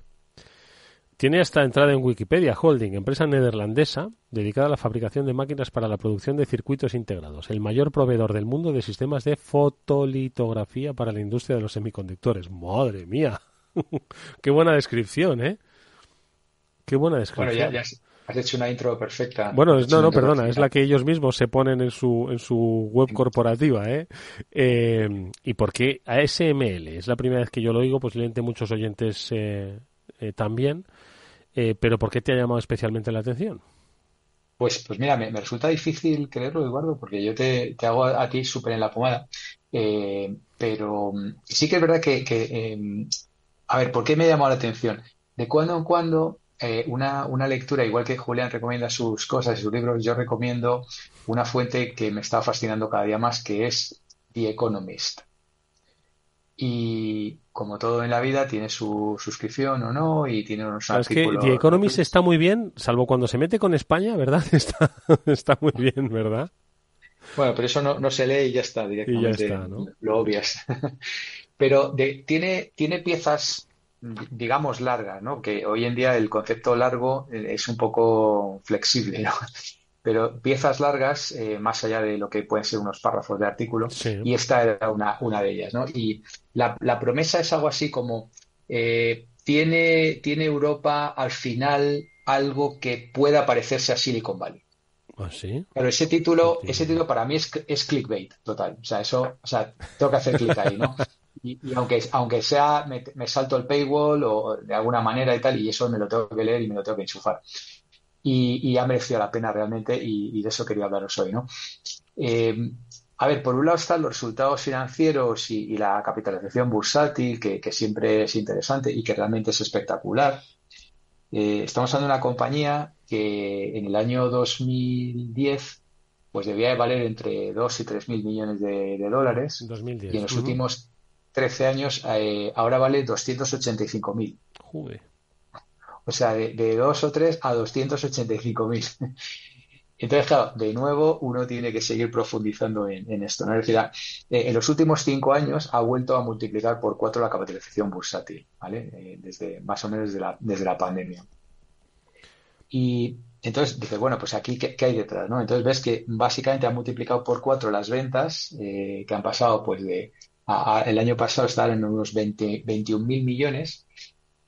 Tiene hasta entrada en Wikipedia Holding, empresa neerlandesa dedicada a la fabricación de máquinas para la producción de circuitos integrados, el mayor proveedor del mundo de sistemas de fotolitografía para la industria de los semiconductores. Madre mía, qué buena descripción, ¿eh? Qué buena descripción. Bueno, ya, has hecho una intro perfecta. Bueno, no, no, perdona, es la que ellos mismos se ponen en su, en su web corporativa, ¿eh? eh y por qué ASML? Es la primera vez que yo lo oigo, posiblemente muchos oyentes eh, eh también. Eh, pero ¿por qué te ha llamado especialmente la atención? Pues, pues mira, me, resulta difícil creerlo, Eduardo, porque yo te, hago a, ti súper en la pomada. Eh, pero mm, sí que es verdad que, em, a ver, ¿por qué me ha llamado la atención? De cuando en cuando eh, una, una, lectura, igual que Julián recomienda sus cosas y sus libros, yo recomiendo una fuente que me está fascinando cada día más, que es The Economist. Y como todo en la vida, tiene su suscripción o no y tiene unos artículos. Es que The Economist está muy bien, salvo cuando se mete con España, ¿verdad? Está, está muy bien, ¿verdad? Bueno, pero eso no, se lee y ya está, directamente. Y ya está, ¿no? Lo obvias. pero de, tiene, tiene piezas, digamos, largas, ¿no? Que hoy en día el concepto largo es un poco flexible, ¿no? Pero piezas largas, eh, más allá de lo que pueden ser unos párrafos de artículo, y esta era una, una de ellas, ¿no? Y la, la promesa es algo así como, eh, ¿tiene, ¿tiene Europa al final algo que pueda parecerse a Silicon Valley? ¿Ah, sí? Pero ese título, ese título para mí es, es clickbait, total. O sea, eso, o sea, tengo que hacer clic ahí, ¿no? Y, aunque, aunque sea, me, me, salto el paywall o de alguna manera y tal, y eso me lo tengo que leer y me lo tengo que enchufar y, ha merecido la pena realmente y, de eso quería hablaros hoy, ¿no? Eh, a ver, por un lado están los resultados financieros y, la capitalización bursátil, que, siempre es interesante y que realmente es espectacular. Eh, estamos hablando de una compañía que en el año 2010 pues debía de valer entre 2 y 3 mil millones de, dólares. Y en los últimos 13 años eh, ahora vale 285 mil. O sea, de, de 2 o 3 a 285 mil. Entonces, claro, de nuevo uno tiene que seguir profundizando en, esto. eh, en los últimos cinco años ha vuelto a multiplicar por cuatro la capitalización bursátil, ¿vale? Eh, desde más o menos desde la, desde la pandemia. Y entonces dice, bueno, pues aquí, ¿qué, hay detrás? ¿no? Entonces ves que básicamente ha multiplicado por cuatro las ventas, eh, que han pasado, pues, de el año pasado estaban en unos 20, 21 mil millones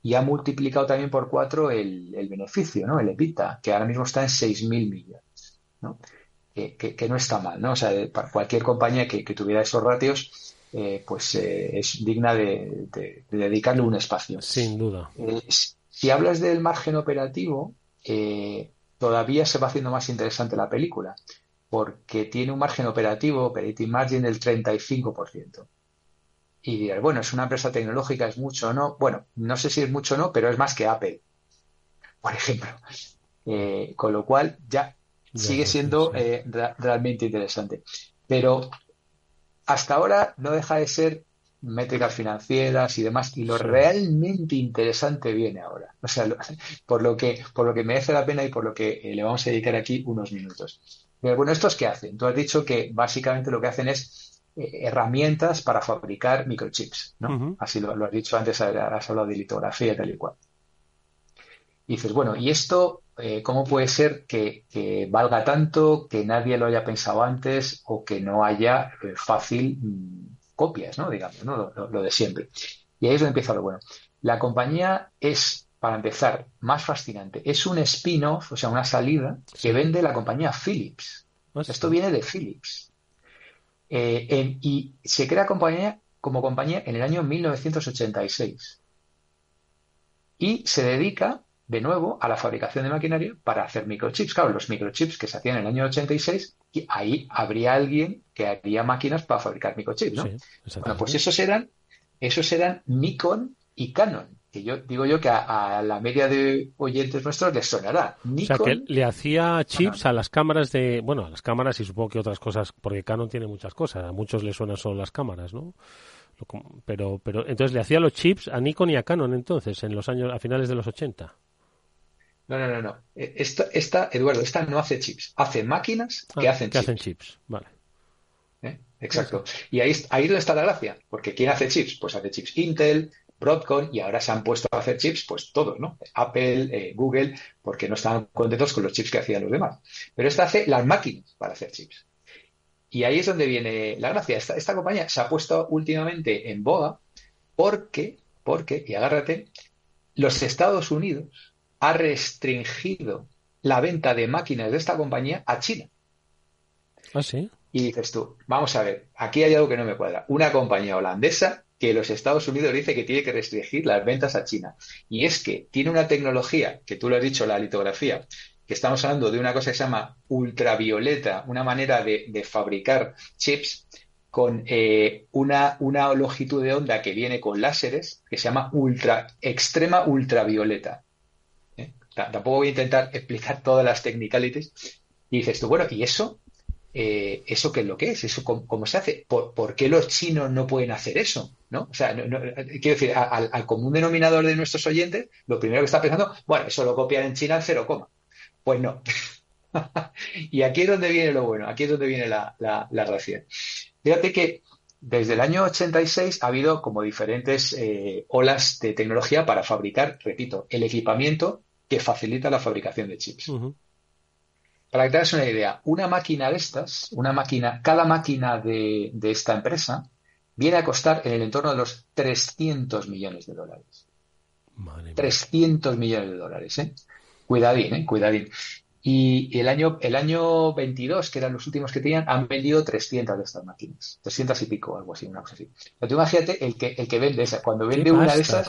y ha multiplicado también por cuatro el, el beneficio, ¿no? El EBITDA, que ahora mismo está en 6.000 millones, ¿no? Que, que, no está mal, ¿no? O sea, para cualquier compañía que, tuviera esos ratios, eh, pues eh, es digna de, dedicarle un espacio. Sin duda. Eh, si hablas del margen operativo, todavía se va haciendo más interesante la película, porque tiene un margen operativo, operating margin del 35% y dirás, bueno, es una empresa tecnológica, es mucho o no. Bueno, no sé si es mucho o no, pero es más que Apple, por ejemplo. Eh, con lo cual ya, sigue siendo eh, realmente interesante. Pero hasta ahora no deja de ser métricas financieras y demás, y lo realmente interesante viene ahora. O sea, por lo que, por lo que merece la pena y por lo que eh, le vamos a dedicar aquí unos minutos. Pero bueno, ¿estos qué hacen? Tú has dicho que básicamente lo que hacen es herramientas para fabricar microchips, ¿no? Así lo, has dicho antes, has hablado de litografía y tal y cual. Y dices, bueno, ¿y esto eh, cómo puede ser que, valga tanto, que nadie lo haya pensado antes o que no haya eh, fácil mm, copias, ¿no? Digamos, ¿no? Lo, de siempre. Y ahí es donde empieza lo bueno. La compañía es, para empezar, más fascinante. Es un spin-off, o sea, una salida que vende la compañía Philips. Esto viene de Philips. Eh, y se crea compañía, como compañía en el año 1986. Y se dedica de nuevo a la fabricación de maquinaria para hacer microchips. Claro, los microchips que se hacían en el año 86, y ahí habría alguien que haría máquinas para fabricar microchips, ¿no? bueno, pues esos eran, esos eran Nikon y Canon. Que yo digo yo que a, la media de oyentes nuestros les sonará. Nikon, o sea, que le hacía chips a las cámaras de, bueno, a las cámaras y supongo que otras cosas, porque Canon tiene muchas cosas, a muchos les suenan solo las cámaras, ¿no? Pero, pero entonces le hacía los chips a Nikon y a Canon entonces, en los años, a finales de los 80. No, no, no, no. E, esta, esta, Eduardo, esta no hace chips. Hace máquinas que ah, hacen que chips. hacen chips, vale. ¿Eh? Exacto. Y ahí, ahí donde está la gracia. Porque ¿quién hace chips? Pues hace chips Intel, Broadcom y ahora se han puesto a hacer chips, pues todos, ¿no? Apple, eh, Google, porque no estaban contentos con los chips que hacían los demás. Pero esta hace las máquinas para hacer chips. Y ahí es donde viene la gracia. Esta, esta compañía se ha puesto últimamente en boda porque, porque, y agárrate, los Estados Unidos ha restringido la venta de máquinas de esta compañía a China. ¿Ah, sí? Y dices tú, vamos a ver, aquí hay algo que no me cuadra. Una compañía holandesa que los Estados Unidos dice que tiene que restringir las ventas a China. Y es que tiene una tecnología, que tú lo has dicho, la litografía, que estamos hablando de una cosa que se llama ultravioleta, una manera de, fabricar chips con eh, una, longitud de onda que viene con láseres, que se llama ultra, extrema ultravioleta tampoco voy a intentar explicar todas las technicalities. Y dices tú, bueno, ¿y eso? Eh, ¿Eso qué es lo que es? ¿Eso cómo, se hace? ¿Por, qué los chinos no pueden hacer eso? ¿No? O sea, quiero decir, al, común denominador de nuestros oyentes, lo primero que está pensando, bueno, eso lo copian en China en cero coma. Pues no. y aquí es donde viene lo bueno, aquí es donde viene la, la, gracia. Fíjate que desde el año 86 ha habido como diferentes eh, olas de tecnología para fabricar, repito, el equipamiento que facilita la fabricación de chips. Para que te hagas una idea, una máquina de estas, una máquina, cada máquina de, esta empresa viene a costar en el entorno de los 300 millones de dólares. 300 millones de dólares, ¿eh? Cuidadín, ¿eh? Cuidadín. Y el año, el año 22, que eran los últimos que tenían, han vendido 300 de estas máquinas. 300 y pico, algo así, una cosa así. Pero tú imagínate el que, el que vende esa. Cuando vende una de esas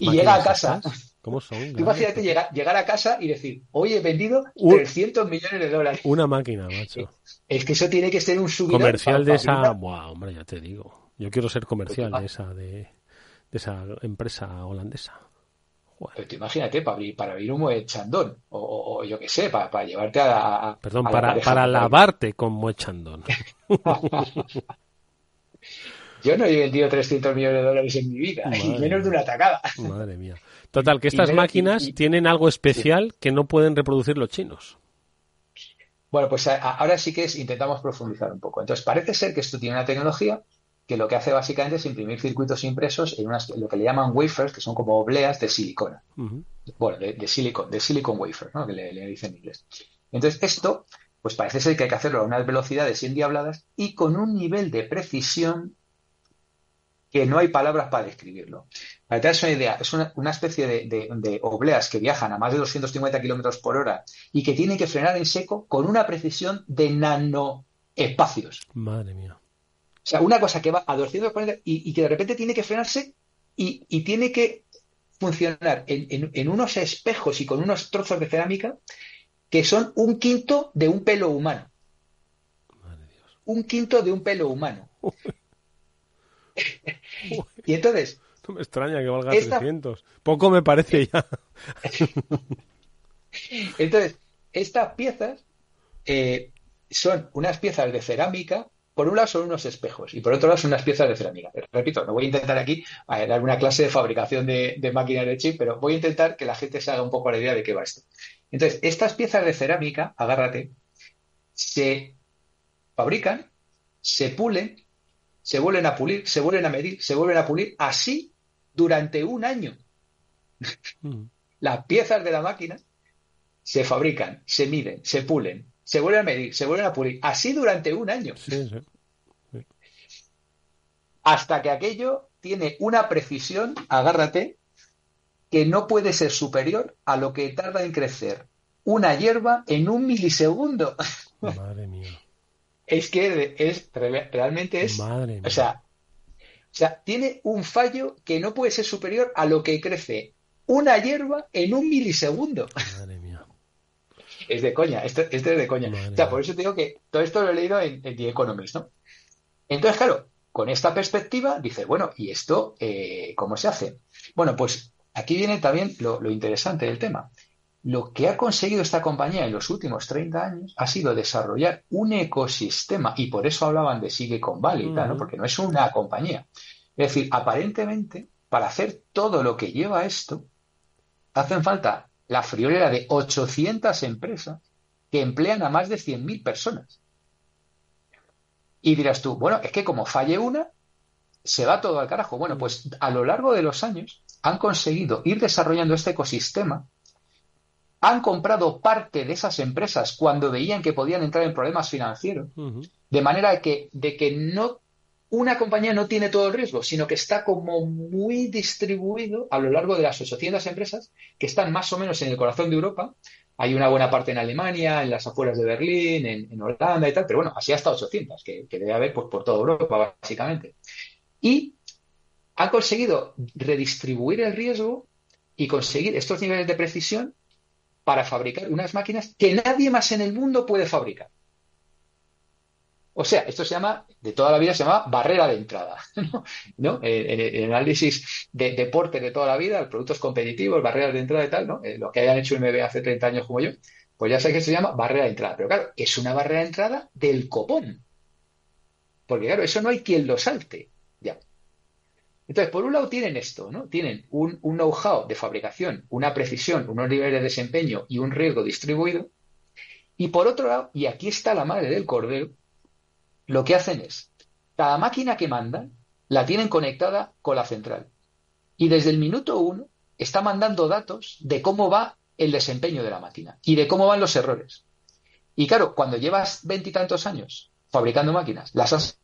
y, llega a casa. ¿Cómo son? Tú imagínate llegar, llegar a casa y decir, oye, he vendido 300 millones de dólares. Una máquina, macho. Es que eso tiene que ser un subidón. Comercial de esa. Buah, hombre, ya te digo. Yo quiero ser comercial de esa, de, de esa empresa holandesa. Pero imagínate, para abrir, para abrir un Moet Chandon, o, yo qué sé, para, llevarte a, Perdón, para, para lavarte con Moet Chandon. yo no he vendido 300 millones de dólares en mi vida, y menos de una atacada. Madre mía. Total, que estas máquinas tienen algo especial que no pueden reproducir los chinos. Bueno, pues ahora sí que es, intentamos profundizar un poco. Entonces, parece ser que esto tiene una tecnología que lo que hace básicamente es imprimir circuitos impresos en unas, lo que le llaman wafers, que son como obleas de silicona. Bueno, de, de, silicon, de silicon wafer, ¿no? que le, dicen en inglés. Entonces, esto, pues parece ser que hay que hacerlo a unas velocidades endiabladas y con un nivel de precisión que no hay palabras para describirlo. Para que te una idea, es una, especie de, obleas que viajan a más de 250 kilómetros por hora y que tienen que frenar en seco con una precisión de nanoespacios. Madre mía. O sea, una cosa que va a 240 y, y que de repente tiene que frenarse y, tiene que funcionar en, unos espejos y con unos trozos de cerámica que son un quinto de un pelo humano. Un quinto de un pelo humano. y entonces... No me extraña que valga 300. Poco me parece ya. entonces, estas piezas eh, son unas piezas de cerámica por un lado son unos espejos y por otro lado son unas piezas de cerámica. Repito, no voy a intentar aquí eh, dar una clase de fabricación de, máquinas de chip, pero voy a intentar que la gente se haga un poco la idea de qué va esto. Entonces, estas piezas de cerámica, agárrate, se fabrican, se pulen se vuelven a pulir, se vuelven a medir, se vuelven a pulir, así durante un año. Mm. Las piezas de la máquina se fabrican, se miden, se pulen, se vuelven a medir, se vuelven a pulir, así durante un año. Hasta que aquello tiene una precisión, agárrate, que no puede ser superior a lo que tarda en crecer una hierba en un milisegundo. Madre mía. es que es realmente es, Madre mía. o sea, o sea, tiene un fallo que no puede ser superior a lo que crece una hierba en un milisegundo. Madre. Es de coña, esto, es de coña. o sea, por eso te digo que todo esto lo he leído en, en The Economist, ¿no? Entonces, claro, con esta perspectiva, dice, bueno, ¿y esto eh, cómo se hace? Bueno, pues aquí viene también lo, interesante del tema. Lo que ha conseguido esta compañía en los últimos 30 años ha sido desarrollar un ecosistema, y por eso hablaban de Silicon Valley, ¿no? porque no es una compañía. Es decir, aparentemente, para hacer todo lo que lleva esto, hacen falta la friolera de 800 empresas que emplean a más de 100.000 personas. Y dirás tú, bueno, es que como falle una, se va todo al carajo. Bueno, pues a lo largo de los años han conseguido ir desarrollando este ecosistema, han comprado parte de esas empresas cuando veían que podían entrar en problemas financieros, de manera que, de que no una compañía no tiene todo el riesgo, sino que está como muy distribuido a lo largo de las 800 empresas que están más o menos en el corazón de Europa, hay una buena parte en Alemania, en las afueras de Berlín, en, Holanda y tal, pero bueno, así hasta 800, que, debe haber pues, por toda Europa, básicamente. Y han conseguido redistribuir el riesgo y conseguir estos niveles de precisión para fabricar unas máquinas que nadie más en el mundo puede fabricar. O sea, esto se llama, de toda la vida se llama barrera de entrada. ¿no? En, el análisis de deporte de toda la vida, productos competitivos, barreras de entrada y tal, ¿no? Eh, lo que hayan hecho un MBA hace 30 años como yo, pues ya sé que se llama barrera de entrada. Pero claro, es una barrera de entrada del copón. Porque claro, eso no hay quien lo salte. Ya. Entonces, por un lado tienen esto, ¿no? Tienen un know-how de fabricación, una precisión, unos niveles de desempeño y un riesgo distribuido. Y por otro lado, y aquí está la madre del cordero, lo que hacen es, cada máquina que mandan la tienen conectada con la central. Y desde el minuto uno está mandando datos de cómo va el desempeño de la máquina y de cómo van los errores. Y claro, cuando llevas veintitantos años fabricando máquinas, las has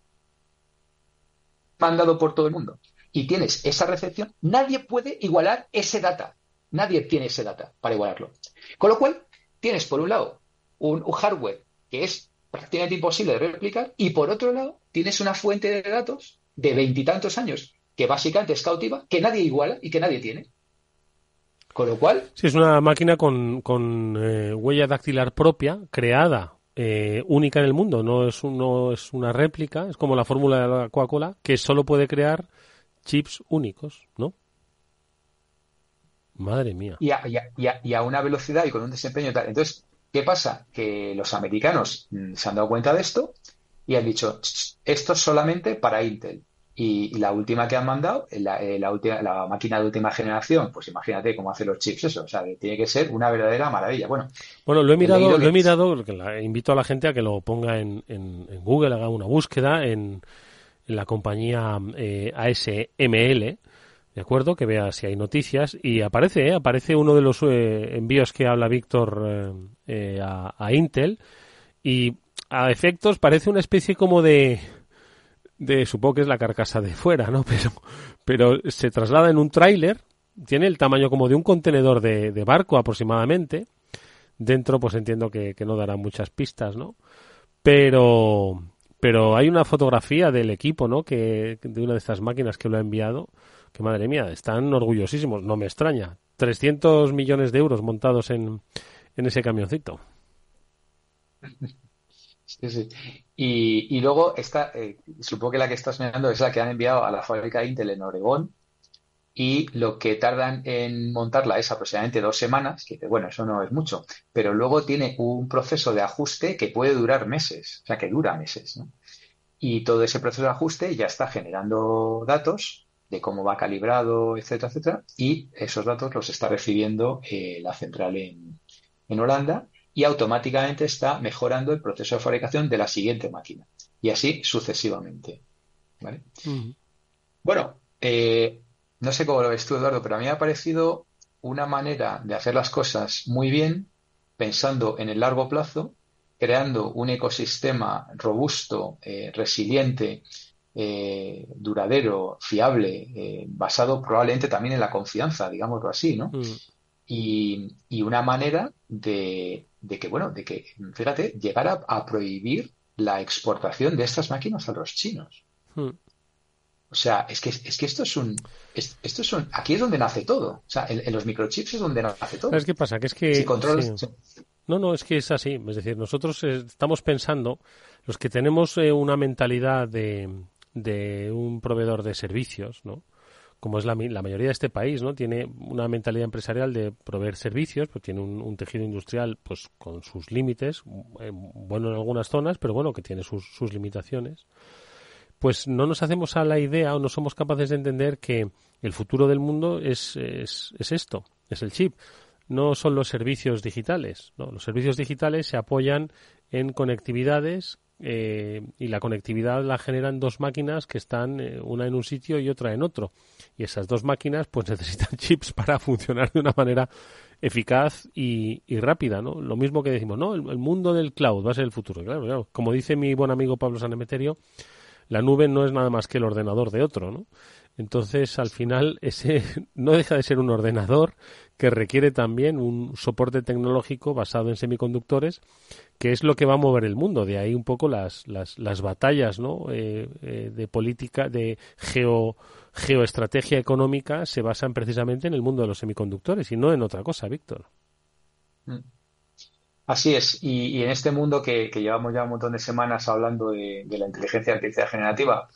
mandado por todo el mundo y tienes esa recepción, nadie puede igualar ese data. Nadie tiene ese data para igualarlo. Con lo cual, tienes por un lado un hardware que es prácticamente imposible de replicar, y por otro lado tienes una fuente de datos de veintitantos años que básicamente es cautiva, que nadie iguala y que nadie tiene. Con lo cual... Sí, es una máquina con, con eh, huella dactilar propia, creada, eh, única en el mundo. No es, no es una réplica, es como la fórmula de la Coca-Cola, que solo puede crear chips únicos, ¿no? Madre mía. Y a, y a, una velocidad y con un desempeño tal. Entonces, ¿Qué pasa? Que los americanos mm, se han dado cuenta de esto y han dicho, esto es solamente para Intel. Y, la última que han mandado, la, eh, la, última, la máquina de última generación, pues imagínate cómo hacen los chips eso. O sea, tiene que ser una verdadera maravilla. Bueno, bueno lo he mirado, lo he mirado, invito a la gente a que lo ponga en, en, Google, haga una búsqueda en, la compañía eh, ASML, ¿de acuerdo? Que vea si hay noticias y aparece, ¿eh? aparece uno de los eh, envíos que habla Víctor eh, eh, a, Intel y a efectos parece una especie como de de supongo que es la carcasa de fuera, ¿no? Pero pero se traslada en un tráiler, tiene el tamaño como de un contenedor de, barco aproximadamente. Dentro, pues entiendo que, que no dará muchas pistas, ¿no? Pero pero hay una fotografía del equipo, ¿no? Que de una de estas máquinas que lo ha enviado que madre mía, están orgullosísimos, no me extraña. 300 millones de euros montados en, en ese camioncito. Sí, sí. Y, y luego esta, eh, supongo que la que estás mirando es la que han enviado a la fábrica Intel en Oregón y lo que tardan en montarla es aproximadamente dos semanas, que bueno, eso no es mucho, pero luego tiene un proceso de ajuste que puede durar meses, o sea, que dura meses, ¿no? Y todo ese proceso de ajuste ya está generando datos de cómo va calibrado, etcétera, etcétera, y esos datos los está recibiendo eh, la central en, en Holanda y automáticamente está mejorando el proceso de fabricación de la siguiente máquina y así sucesivamente. ¿vale? Bueno, eh, no sé cómo lo ves tú, Eduardo, pero a mí me ha parecido una manera de hacer las cosas muy bien, pensando en el largo plazo, creando un ecosistema robusto, eh, resiliente, eh, duradero, fiable, eh, basado probablemente también en la confianza, digámoslo así, ¿no? Mm. Y, y, una manera de, de, que, bueno, de que, fíjate, llegar a, prohibir la exportación de estas máquinas a los chinos. Mm. O sea, es que, es que esto es un, esto es un, aquí es donde nace todo. O sea, en, los microchips es donde nace todo. ¿Sabes qué pasa? Que es que... No, no, es que es así. Es decir, nosotros eh, estamos pensando, los que tenemos eh, una mentalidad de, de un proveedor de servicios, ¿no? como es la, la, mayoría de este país, ¿no? Tiene una mentalidad empresarial de proveer servicios, pues tiene un, tejido industrial, pues con sus límites, eh, bueno en algunas zonas, pero bueno, que tiene sus, sus limitaciones. Pues no nos hacemos a la idea o no somos capaces de entender que el futuro del mundo es, es, es esto, es el chip. No son los servicios digitales. Los servicios digitales se apoyan en conectividades eh, y la conectividad la generan dos máquinas que están eh, una en un sitio y otra en otro. Y esas dos máquinas pues necesitan chips para funcionar de una manera eficaz y, rápida, ¿no? Lo mismo que decimos, ¿no? El, mundo del cloud va a ser el futuro. Claro, claro. Como dice mi buen amigo Pablo Sanemeterio, la nube no es nada más que el ordenador de otro, ¿no? Entonces, al final, ese no deja de ser un ordenador que requiere también un soporte tecnológico basado en semiconductores, que es lo que va a mover el mundo. De ahí un poco las, las, las batallas ¿no? Eh, eh, de política, de geo, geoestrategia económica, se basan precisamente en el mundo de los semiconductores y no en otra cosa, Víctor. Mm. Así es, y, en este mundo que, llevamos ya un montón de semanas hablando de, de la inteligencia artificial generativa,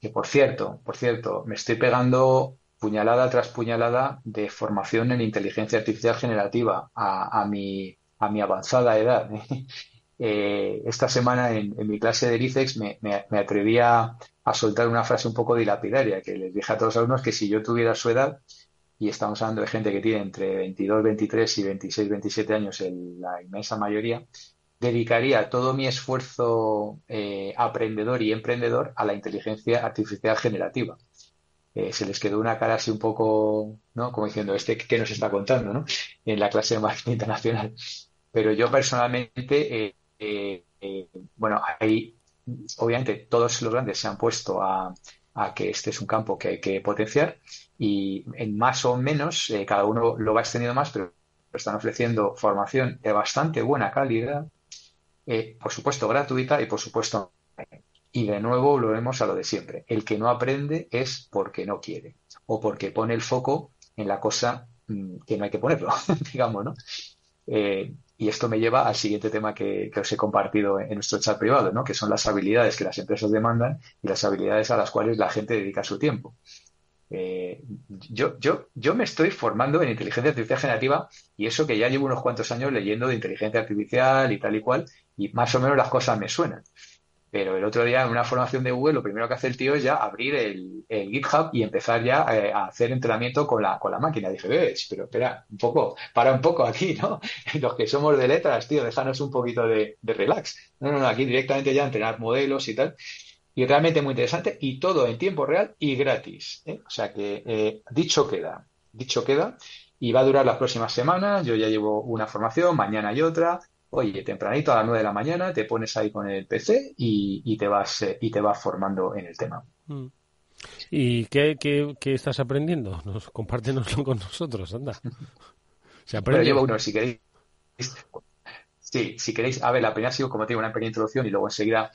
que por cierto, por cierto, me estoy pegando puñalada tras puñalada de formación en inteligencia artificial generativa a, mi, a mi avanzada edad. Eh, esta semana en, mi clase de ICEX me, me, atreví a, soltar una frase un poco dilapidaria, que les dije a todos los alumnos que si yo tuviera su edad, y estamos hablando de gente que tiene entre 22, 23 y 26, 27 años, en la inmensa mayoría, dedicaría todo mi esfuerzo eh, aprendedor y emprendedor a la inteligencia artificial generativa. Eh, se les quedó una cara así un poco, ¿no? Como diciendo, este, ¿qué nos está contando, ¿no? En la clase de marketing internacional. Pero yo personalmente, eh, eh, bueno, ahí, obviamente, todos los grandes se han puesto a, que este es un campo que hay que potenciar y en más o menos, cada uno lo va extendiendo más, pero están ofreciendo formación de bastante buena calidad, por supuesto gratuita y por supuesto y de nuevo volvemos a lo de siempre. El que no aprende es porque no quiere o porque pone el foco en la cosa mm, que no hay que ponerlo, digamos, ¿no? Eh, y esto me lleva al siguiente tema que, os he compartido en, nuestro chat privado, ¿no? Que son las habilidades que las empresas demandan y las habilidades a las cuales la gente dedica su tiempo. Eh, yo, yo, yo me estoy formando en inteligencia artificial generativa y eso que ya llevo unos cuantos años leyendo de inteligencia artificial y tal y cual, y más o menos las cosas me suenan. Pero el otro día en una formación de Google lo primero que hace el tío es ya abrir el, GitHub y empezar ya eh, a hacer entrenamiento con la, con la máquina. Dije, ves, pero espera, un poco, para un poco aquí, ¿no? Los que somos de letras, tío, déjanos un poquito de, relax. No, no, no, aquí directamente ya entrenar modelos y tal. Y realmente muy interesante y todo en tiempo real y gratis. ¿eh? O sea que eh, dicho queda, dicho queda. Y va a durar las próximas semanas. Yo ya llevo una formación, mañana hay otra oye, tempranito a las 9 de la mañana te pones ahí con el PC y, te vas eh, y te vas formando en el tema. Mm. ¿Y qué, qué, qué, estás aprendiendo? Nos, compártenoslo con nosotros, anda. Se aprende. llevo uno, si queréis. Sí, si queréis, a ver, la primera ha sido como te digo, una pequeña introducción y luego enseguida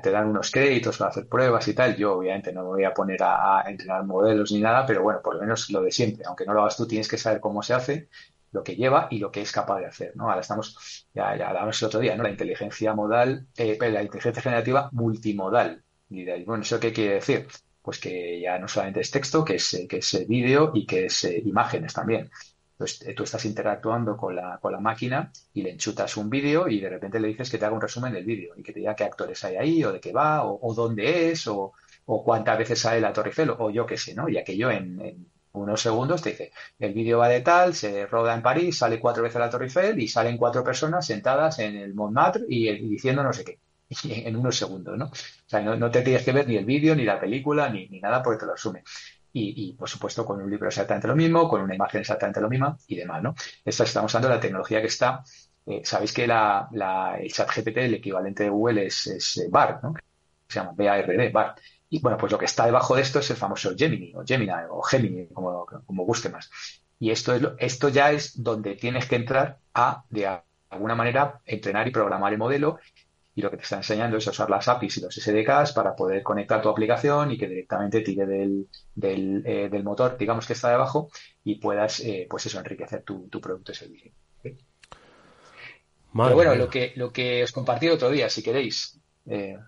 te dan unos créditos para hacer pruebas y tal. Yo obviamente no me voy a poner a, entrenar modelos ni nada, pero bueno, por lo menos lo de siempre. Aunque no lo hagas tú, tienes que saber cómo se hace lo que lleva y lo que es capaz de hacer, ¿no? Ahora estamos, ya, ya hablamos el otro día, ¿no? La inteligencia modal, eh, la inteligencia generativa multimodal. Y bueno, ¿eso qué quiere decir? Pues que ya no solamente es texto, que es, que es vídeo y que es eh, imágenes también. Entonces, eh, tú estás interactuando con la, con la máquina y le enchutas un vídeo y de repente le dices que te haga un resumen del vídeo y que te diga qué actores hay ahí o de qué va o, dónde es o, o, cuántas veces sale la Torre Eiffel o yo qué sé, ¿no? Y aquello en, en unos segundos te dice, el vídeo va de tal, se roda en París, sale cuatro veces a la Torre Eiffel y salen cuatro personas sentadas en el Montmartre y, diciendo no sé qué. en unos segundos, ¿no? O sea, no, te tienes que ver ni el vídeo, ni la película, ni, ni nada porque te lo asume. Y, y, por supuesto, con un libro exactamente lo mismo, con una imagen exactamente lo mismo y demás, ¿no? Esta estamos hablando de la tecnología que está. Eh, Sabéis que la, el chat GPT, el equivalente de Google, es, es eh, ¿no? Se llama BARD, BART. Y bueno, pues lo que está debajo de esto es el famoso Gemini, o Gemini, o Gemini, como, como guste más. Y esto, es esto ya es donde tienes que entrar a, de alguna manera, entrenar y programar el modelo y lo que te está enseñando es usar las APIs y los SDKs para poder conectar tu aplicación y que directamente tire del, del, eh, del motor, digamos que está debajo, y puedas, eh, pues eso, enriquecer tu, tu producto y servicio. Pero bueno, lo que, lo que os compartí otro día, si queréis. Eh,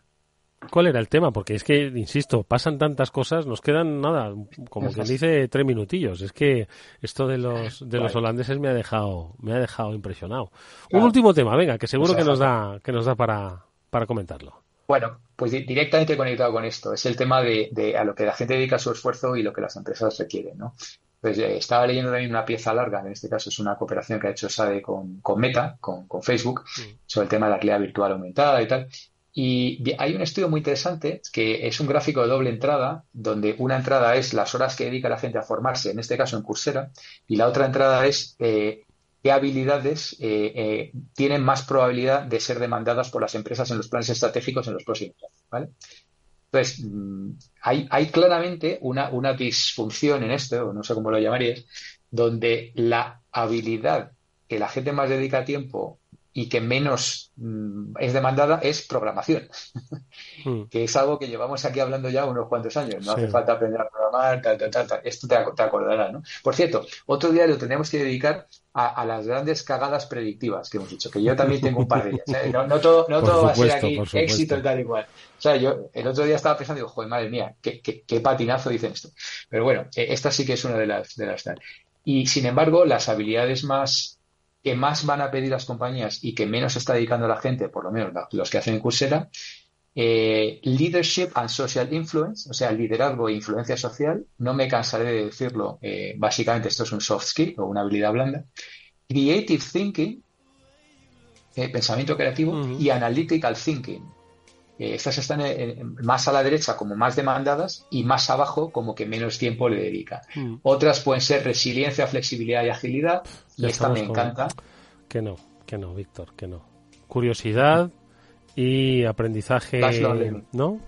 ¿Cuál era el tema? Porque es que, insisto, pasan tantas cosas, nos quedan nada, como quien dice, tres minutillos. Es que esto de los de los holandeses me ha dejado me ha dejado impresionado. Un último tema, venga, que seguro que nos da que nos da para, para comentarlo. Bueno, pues directamente conectado con esto, es el tema de, a lo que la gente dedica su esfuerzo y lo que las empresas requieren, ¿no? Pues eh, estaba leyendo también una pieza larga, en este caso es una cooperación que ha hecho SADE con, con Meta, con, con Facebook, sobre el tema de la realidad virtual aumentada y tal. Y hay un estudio muy interesante que es un gráfico de doble entrada, donde una entrada es las horas que dedica la gente a formarse, en este caso en Coursera, y la otra entrada es eh, qué habilidades eh, eh, tienen más probabilidad de ser demandadas por las empresas en los planes estratégicos en los próximos años. Entonces, mm, hay, hay, claramente una, una disfunción en esto, no sé cómo lo llamarías, donde la habilidad que la gente más dedica tiempo y que menos mm, es demandada es programación, hmm. que es algo que llevamos aquí hablando ya unos cuantos años. No hace falta aprender a programar, tal, tal, tal, Esto te, te acordará, ¿no? Por cierto, otro día lo tenemos que dedicar a, las grandes cagadas predictivas que hemos dicho, que yo también tengo un par de ellas. ¿eh? No, todo, no todo va a ser aquí éxito y tal y cual. O sea, yo el otro día estaba pensando, digo, joder, madre mía, qué, qué, qué patinazo dicen esto. Pero bueno, eh, esta sí que es una de las, de las Y sin embargo, las habilidades más que más van a pedir las compañías y que menos está dedicando la gente, por lo menos los que hacen en Coursera, eh, leadership and social influence, o sea, liderazgo e influencia social, no me cansaré de decirlo, eh, básicamente esto es un soft skill o una habilidad blanda, creative thinking, eh, pensamiento creativo, y analytical thinking, eh, estas están más a la derecha como más demandadas y más abajo como que menos tiempo le dedica. Hmm. Otras pueden ser resiliencia, flexibilidad y agilidad. y esta me encanta. Que no, que no, Víctor, que no. Curiosidad y aprendizaje, ¿no?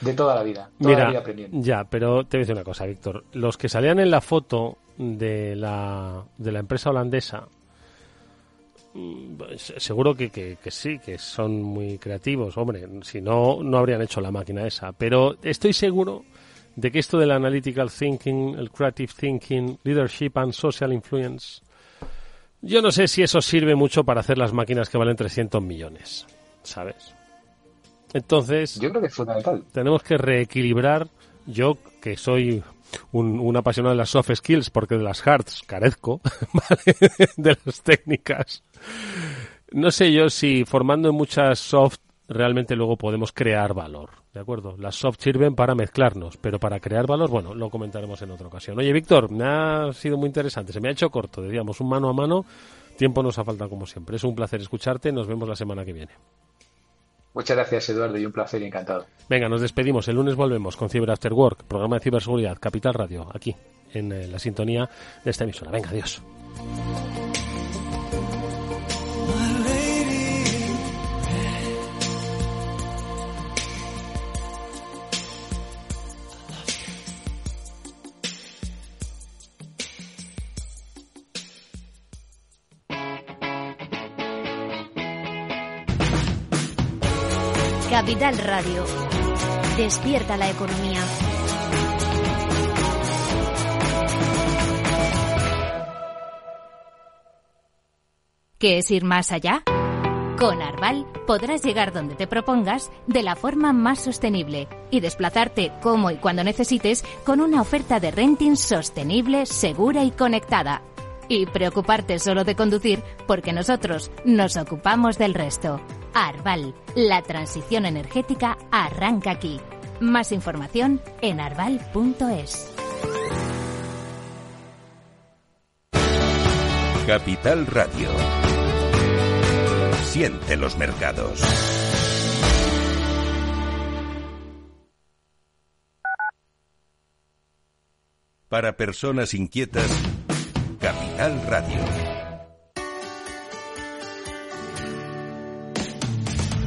De toda la vida. Toda Mira, la vida aprendiendo. Ya, pero te voy a decir una cosa, Víctor. Los que salían en la foto de la, de la empresa holandesa seguro que, que, sí, que son muy creativos, hombre, si no, no habrían hecho la máquina esa, pero estoy seguro de que esto del analytical thinking, el creative thinking, leadership and social influence, yo no sé si eso sirve mucho para hacer las máquinas que valen 300 millones, ¿sabes? Entonces, yo creo que es fundamental. Tenemos que reequilibrar, yo que soy un, apasionado de las soft skills, porque de las hards carezco, de las técnicas. No sé yo si formando en muchas soft realmente luego podemos crear valor, ¿de acuerdo? Las soft sirven para mezclarnos, pero para crear valor, bueno, lo comentaremos en otra ocasión. Oye, Víctor, me ha sido muy interesante, se me ha hecho corto, decíamos, un mano a mano, tiempo nos ha faltado como siempre. Es un placer escucharte, nos vemos la semana que viene. Muchas gracias, Eduardo, y un placer y encantado. Venga, nos despedimos. El lunes volvemos con Cyber After Work, programa de ciberseguridad, Capital Radio, aquí, en eh, la sintonía de esta emisora. Venga, adiós. Capital Radio. Despierta la economía. ¿Qué es ir más allá? Con Arval podrás llegar donde te propongas de la forma más sostenible y desplazarte como y cuando necesites con una oferta de renting sostenible, segura y conectada. Y preocuparte solo de conducir porque nosotros nos ocupamos del resto. Arval, la transición energética arranca aquí. Más información en arval.es. Capital Radio. Siente los mercados. Para personas inquietas, Capital Radio.